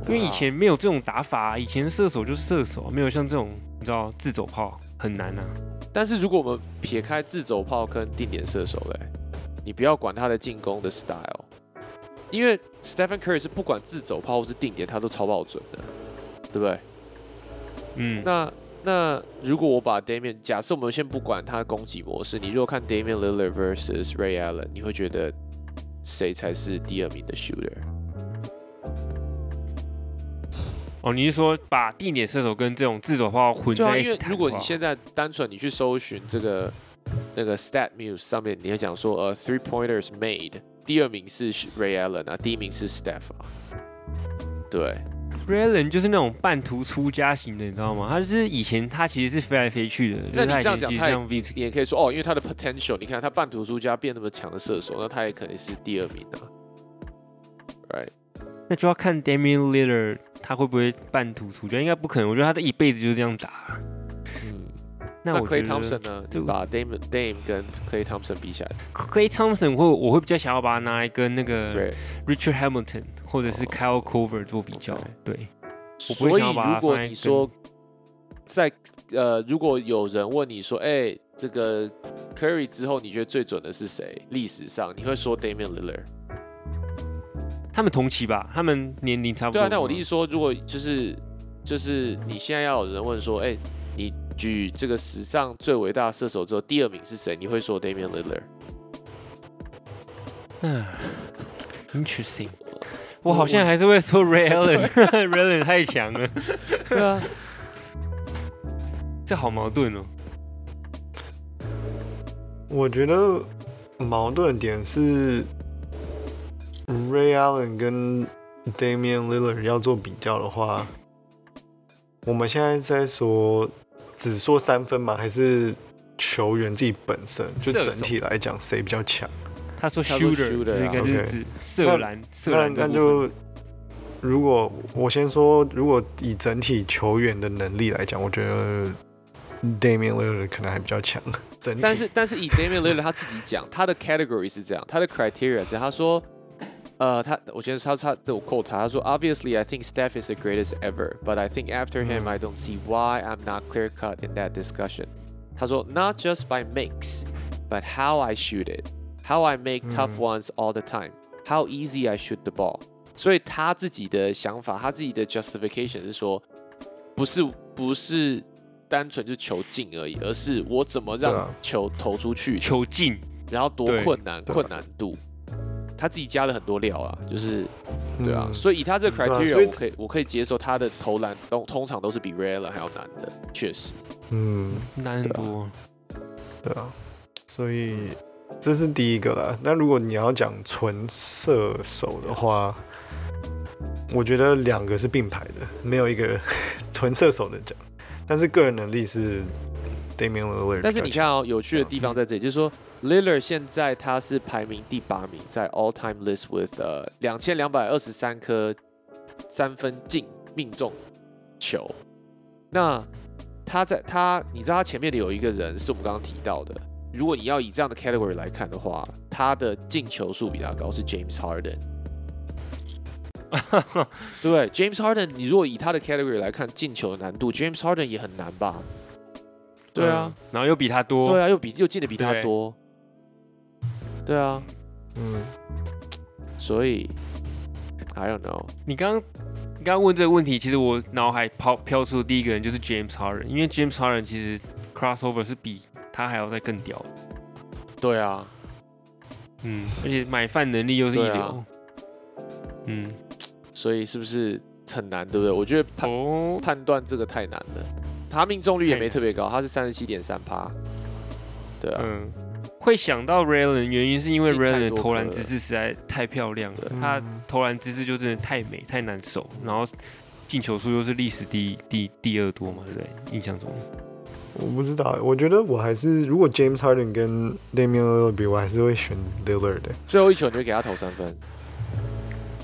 因为以前没有这种打法、以前射手就是射手，没有像这种你知道自走炮很难啊。但是如果我们撇开自走炮跟定点射手嘞，你不要管他的进攻的 style，因为 Stephen Curry 是不管自走炮或是定点，他都超爆准的，对不对？嗯，那那如果我把 Damian，假设我们先不管他的攻击模式，你如果看 Damian Lillard versus Ray Allen，你会觉得谁才是第二名的 shooter？哦，你是说把定点射手跟这种自走炮混在一起谈的因为如果你现在单纯你去搜寻这个那个 Stat Muse 上面，你会讲说呃 three pointers made，第二名是 Ray Allen 啊，第一名是 Steph 啊。对，Ray Allen 就是那种半途出家型的，你知道吗？他就是以前他其实是飞来飞去的，那你这样讲，他也可以说哦，因为他的 potential，你看他半途出家变那么强的射手，那他也可能是第二名啊。Right，那就要看 Damian Lillard 他会不会半途出家，应该不可能。我觉得他的一辈子就是这样打。嗯，那 Clay Thompson 呢？就就把 Dame Dame 跟 Clay Thompson 比起来 Clay Thompson 会我会比较想要把它拿来跟那个，Right，Richard Hamilton 或者是哦 Kyle Korver 做比较。对，所以如果你说在呃，如果有人问你说，哎、这个 Curry 之后，你觉得最准的是谁？历史上你会说 Damian Lillard。他们同期吧，他们年龄差不多。对啊，那我的意思说，如果就是就是你现在要有人问说，哎、你举这个史上最伟大的射手之后，第二名是谁？你会说 Damian Lillard？嗯，interesting。我好像还是会说 Ray Allen，Ray Allen 太强了，对啊，这好矛盾哦。我觉得矛盾点是 Ray Allen 跟 Damian Lillard 要做比较的话，我们现在在说只说三分吗？还是球员自己本身就整体来讲谁比较强？他说他说 shooter，shooter 就是应该就是射篮，射那篮的部分。那就如果我先说，如果以整体球员的能力来讲，我觉得 Damian Lillard 可能还比较强。整体，但是但是以 Damian Lillard 他自己讲，他的 category 是这样，他的 criteria 是他说，呃，他我觉得他他这我 quote 他，他说 Obviously I think Steph is the greatest ever, but I think after him I don't see why I'm not clear cut in that discussion. 他说 Not just by makes, but how I shoot it, how I make tough ones all the time, how easy I shoot the ball. 所以他自己的想法，他自己的 justification 是说，不是不是单纯就球进而已，而是我怎么让对啊球投出去，球进，然后多对困难，对啊困难度， 他自己加了很多料啊，就是对啊，嗯所以以他这个 criteria，、所以我可以我可以接受他的投篮都通常都是比 Ray Allen 还要难的，确实，嗯，难很多。对啊，所以这是第一个啦。那如果你要讲纯射手的话，我觉得两个是并排的，没有一个 纯射手的讲。但是个人能力是 Damian Lillard，但是你看哦，有趣的地方在这里，就是说 Lillard 现在他是排名第八名，在 All Time List with 呃两千两百二十三颗三分进命中球。那他在他，你知道他前面的有一个人是我们刚刚提到的，如果你要以这样的 category 来看的话，他的进球数比他高，是 James Harden。对 不对，James Harden，你如果以他的 category 来看进球的难度，James Harden 也很难吧？对啊，嗯，然后又比他多。对啊，又比又进的比他多，对啊，嗯，所以 I don't know，你刚刚你刚刚问这个问题，其实我脑海抛飘出的第一个人就是 James Harden，因为 James Harden 其实 crossover 是比他还要再更屌。的，对啊，嗯，而且买饭能力又是一流，嗯，所以是不是很难，对不对？我觉得判、哦，判断这个太难了，他命中率也没特别高，他是三十七点三趴，对啊，嗯，会想到 Raylan 原因是因为 Raylan 的投篮姿势实在太漂亮了，他嗯。投篮姿势就真的太美太难守，然后进球数又是历史第第第二多嘛，对不对？印象中，我不知道，我觉得我还是如果 James Harden 跟 Damian Lillard 比，我还是会选 Lillard 的，最后一球你会给他投三分，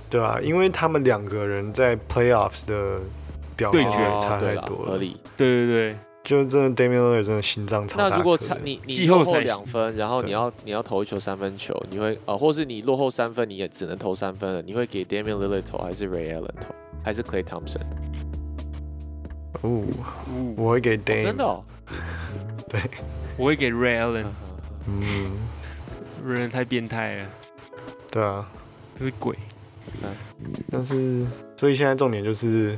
对啊，因为他们两个人在 Playoffs 的表对决现差太多了，合理。对对对，就真的 Damian Lillard 真的心脏超大那如果差你你落后两分，然后你要你要投一球三分球，你会呃，或是你落后三分，你也只能投三分了，你会给 Damian Lillard 投，还是 Ray Allen 投，还是 Clay Thompson？哦，呜我会给哦 Dame，、真的哦，对，我会给 Ray Allen，Ray 嗯，Allen 太变态了，对啊，这是鬼。但是所以现在重点就是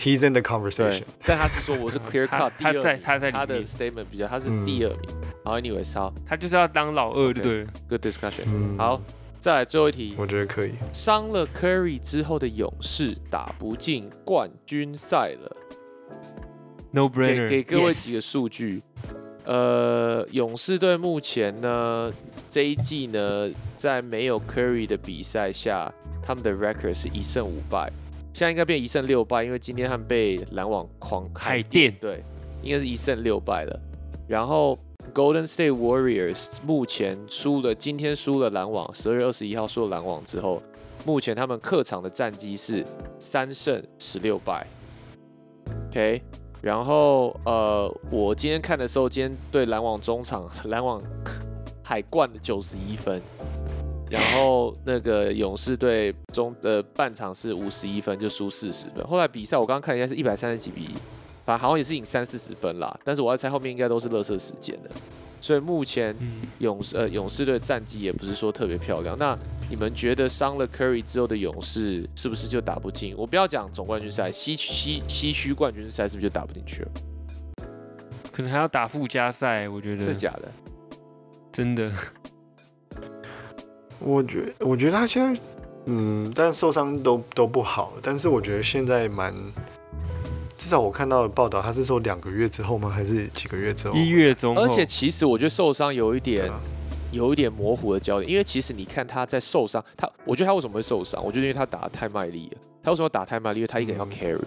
he's in the conversation，，但他是说我是 clear cut，第二他在他在他的 statement 比较，他是嗯第二名。好，anyways，好他就是要当老二对。，good discussion。嗯，好，再来最后一题，我觉得可以。伤了 Curry 之后的勇士打不进冠军赛了。No 给 brainer，给各位几个数据，呃，勇士队目前呢这一季呢，在没有 Curry 的比赛下，他们的 record 是一胜五败，现在应该变一胜六败，因为今天他们被篮网狂海淀对，应该是一胜六败了。然后 Golden State Warriors 目前输了，今天输了篮网，十二月二十一号输了篮网之后，目前他们客场的战绩是三胜十六败。OK，然后呃，我今天看的时候，今天对篮网中场，篮网海冠的九十一分，然后那个勇士队中的半场是五十一分，就输四十分。后来比赛我刚刚看一下是一百三十几比一，反正好像也是赢三四十分啦。但是我要猜后面应该都是乐色时间的，所以目前嗯，勇士呃勇士队战绩也不是说特别漂亮。那你们觉得伤了 Curry 之后的勇士是不是就打不进？我不要讲总冠军赛，西区西西区冠军赛是不是就打不进去了？可能还要打附加赛，我觉得真的假的？真的。我觉我觉得他现在，嗯，但受伤都都不好，但是我觉得现在蛮，至少我看到的报道，他是说两个月之后吗？还是几个月之后？一月中，而且其实我觉得受伤有一点有一点模糊的焦点，因为其实你看他在受伤，他我觉得他为什么会受伤？我觉得因为他打得太卖力了。他为什么打太卖力？因为他一个人要嗯 carry。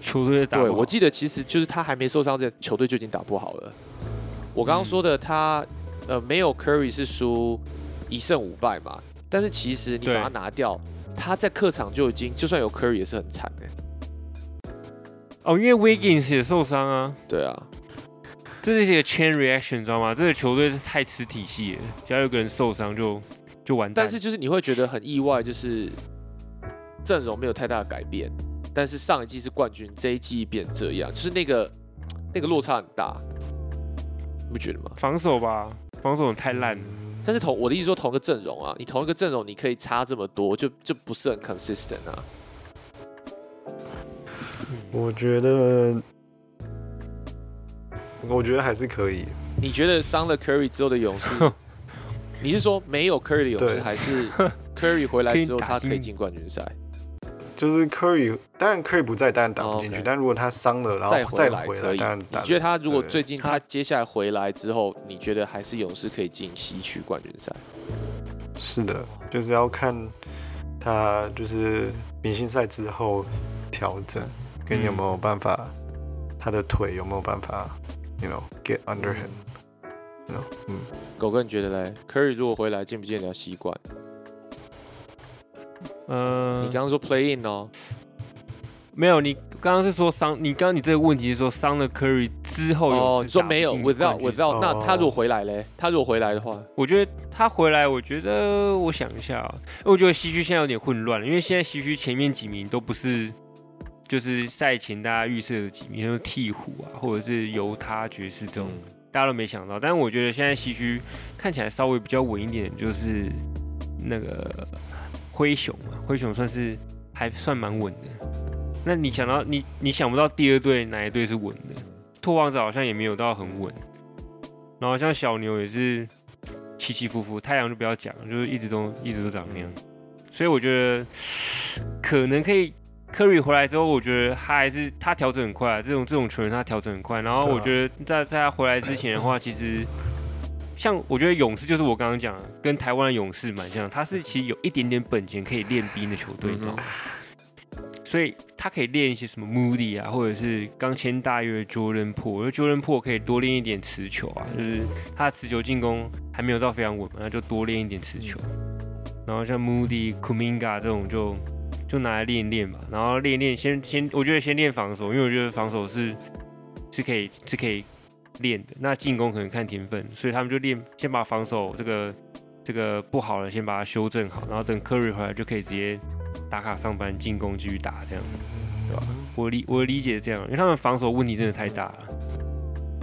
球队打对，我记得其实就是他还没受伤这，球队就已经打不好了。我刚刚说的他，呃，没有 Curry 是输一胜五败嘛，但是其实你把它拿掉，他在客场就已经，就算有 Curry 也是很惨的。哦，因为 Wiggins 也受伤啊，对啊，这是一个 chain reaction，你知道吗？这个球队是太吃体系了，只要有个人受伤就就完蛋。但是就是你会觉得很意外，就是阵容没有太大的改变，但是上一季是冠军，这一季变这样，就是那个那个落差很大，你不觉得吗？防守吧，防守太烂了。但是同我的意思说同一个阵容啊，你同一个阵容你可以差这么多，就就不是很 consistent 啊。我觉得，我觉得还是可以。你觉得伤了 Curry 之后的勇士，你是说没有 Curry 的勇士，还是 Curry 回来之后 他可以进冠军赛？就是 Curry，当然 Curry 不在，当然打不进哦去。但如果他伤了，然后再来回来，可以。当然打。你觉得他如果最近他他接下来回来之后，你觉得还是勇士可以进西区冠军赛？是的，就是要看他就是明星赛之后调整，跟有没有办法，他的腿有没有办法，you know get under him，you know，嗯，狗哥，你觉得嘞？Curry 如果回来，进不进得了西冠？呃，你刚刚说 play in 哦，没有，你刚刚是说伤，你刚刚你这个问题是说伤了 Curry 之后有哦，你说没有打不进 without without，那他如果哦回来嘞？他如果回来的话，我觉得他回来，我觉得我想一下、啊，因为我觉得西区现在有点混乱了，因为现在西区前面几名都不是，就是赛前大家预测的几名，像是鹈鹕啊，或者是犹他爵士这种，大家都没想到。但是我觉得现在西区看起来稍微比较稳一点，就是那个灰熊啊，灰熊算是还算蛮稳的。那你想到你你想不到第二队哪一队是稳的？拓荒者好像也没有到很稳，然后像小牛也是起起伏伏，太阳就不要讲，就是一直都一直都长那样。所以我觉得可能可以科瑞回来之后，我觉得他还是他调整很快、这种这种球员他调整很快。然后我觉得在在他回来之前的话，其实像我觉得勇士就是我刚刚讲的，跟台湾的勇士蛮像，他是其实有一点点本钱可以练兵的球队，你知道吗？所以他可以练一些什么 Moody 啊，或者是刚签大约的 Jordan Po，我觉得 Jordan Po 可以多练一点持球啊，就是他的持球进攻还没有到非常稳嘛，那就多练一点持球。然后像 Moody、Kuminga 这种就就拿来练练吧，然后练练先先，我觉得先练防守，因为我觉得防守是是可以是可以练的。那进攻可能看天分，所以他们就练先把防守这个这个不好的先把它修正好，然后等 Curry 回来就可以直接打卡上班，进攻继续打这样，对吧？我理我理解这样，因为他们防守问题真的太大了，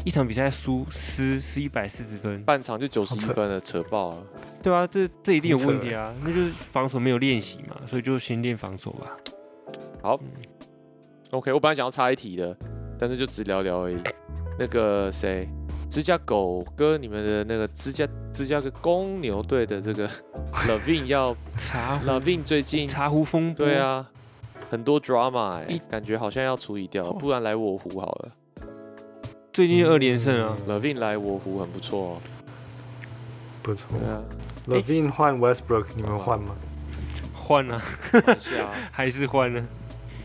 一场比赛输失失一百四十分，半场就九十一分了，扯爆了。对啊，这这一定有问题啊，那就是防守没有练习嘛，所以就先练防守吧。好 OK，我本来想要插一题的，但是就只聊聊而已。那个谁芝加狗哥，你们的那个芝加芝加哥公牛队的这个 Levine 要茶壶 Levine 最近茶壶风波，对，啊，很多 drama 哎、一感觉好像要处理掉，哦不然来我湖好了。最近二连胜啊，Levine 来我湖很不错哦。不错。对啊，Levine 换 Westbrook，你们换吗？换啊，看一下啊。还是换了。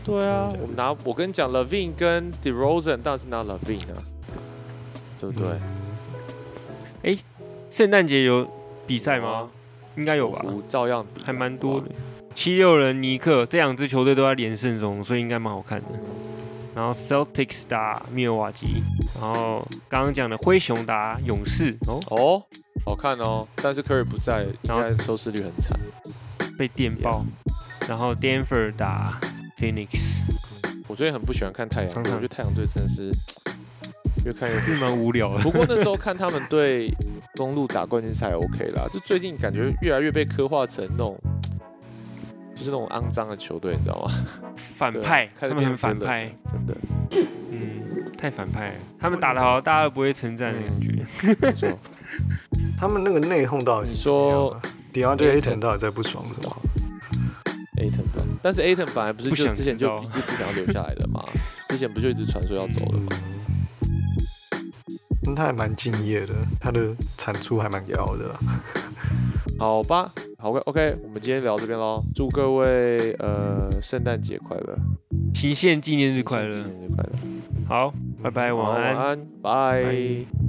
对啊我们拿我跟你讲，Levine 跟 DeRozan 当然是拿 Levine 啊，对不对？嗯圣诞节有比赛吗？应该有吧，照样比，还蛮多的。七六人、尼克这两支球队都在连胜中，所以应该蛮好看的。然后 Celtics 打密尔瓦基，然后刚刚讲的灰熊打勇士，哦，哦，好看哦。但是 Curry 不在，应然后该收视率很惨。被电爆。然后 Denver 打 Phoenix，我最近很不喜欢看太阳队，常常我觉得太阳队真的是越看越是蛮无聊的。不过那时候看他们对公路打冠军赛 OK 啦，就最近感觉越来越被刻画成那种，就是那种肮脏的球队，你知道吗？反派，开始他们很变反派，真的，嗯，太反派了。他们打得好，大家都不会称赞的感觉。没错。他们那个内讧到底是你说啊？DeAndre Ayton 到底在不爽什么？Aton 吧，但是 Aton 本来不是就之前就一直不想要留下来的吗？之前不就一直传说要走的吗？那他还蛮敬业的，他的产出还蛮高的。好吧，好，OK，我们今天聊这边喽，祝各位呃圣诞节快乐，期限纪念日快乐纪。念日快乐，好，拜拜，晚安晚。安，拜。拜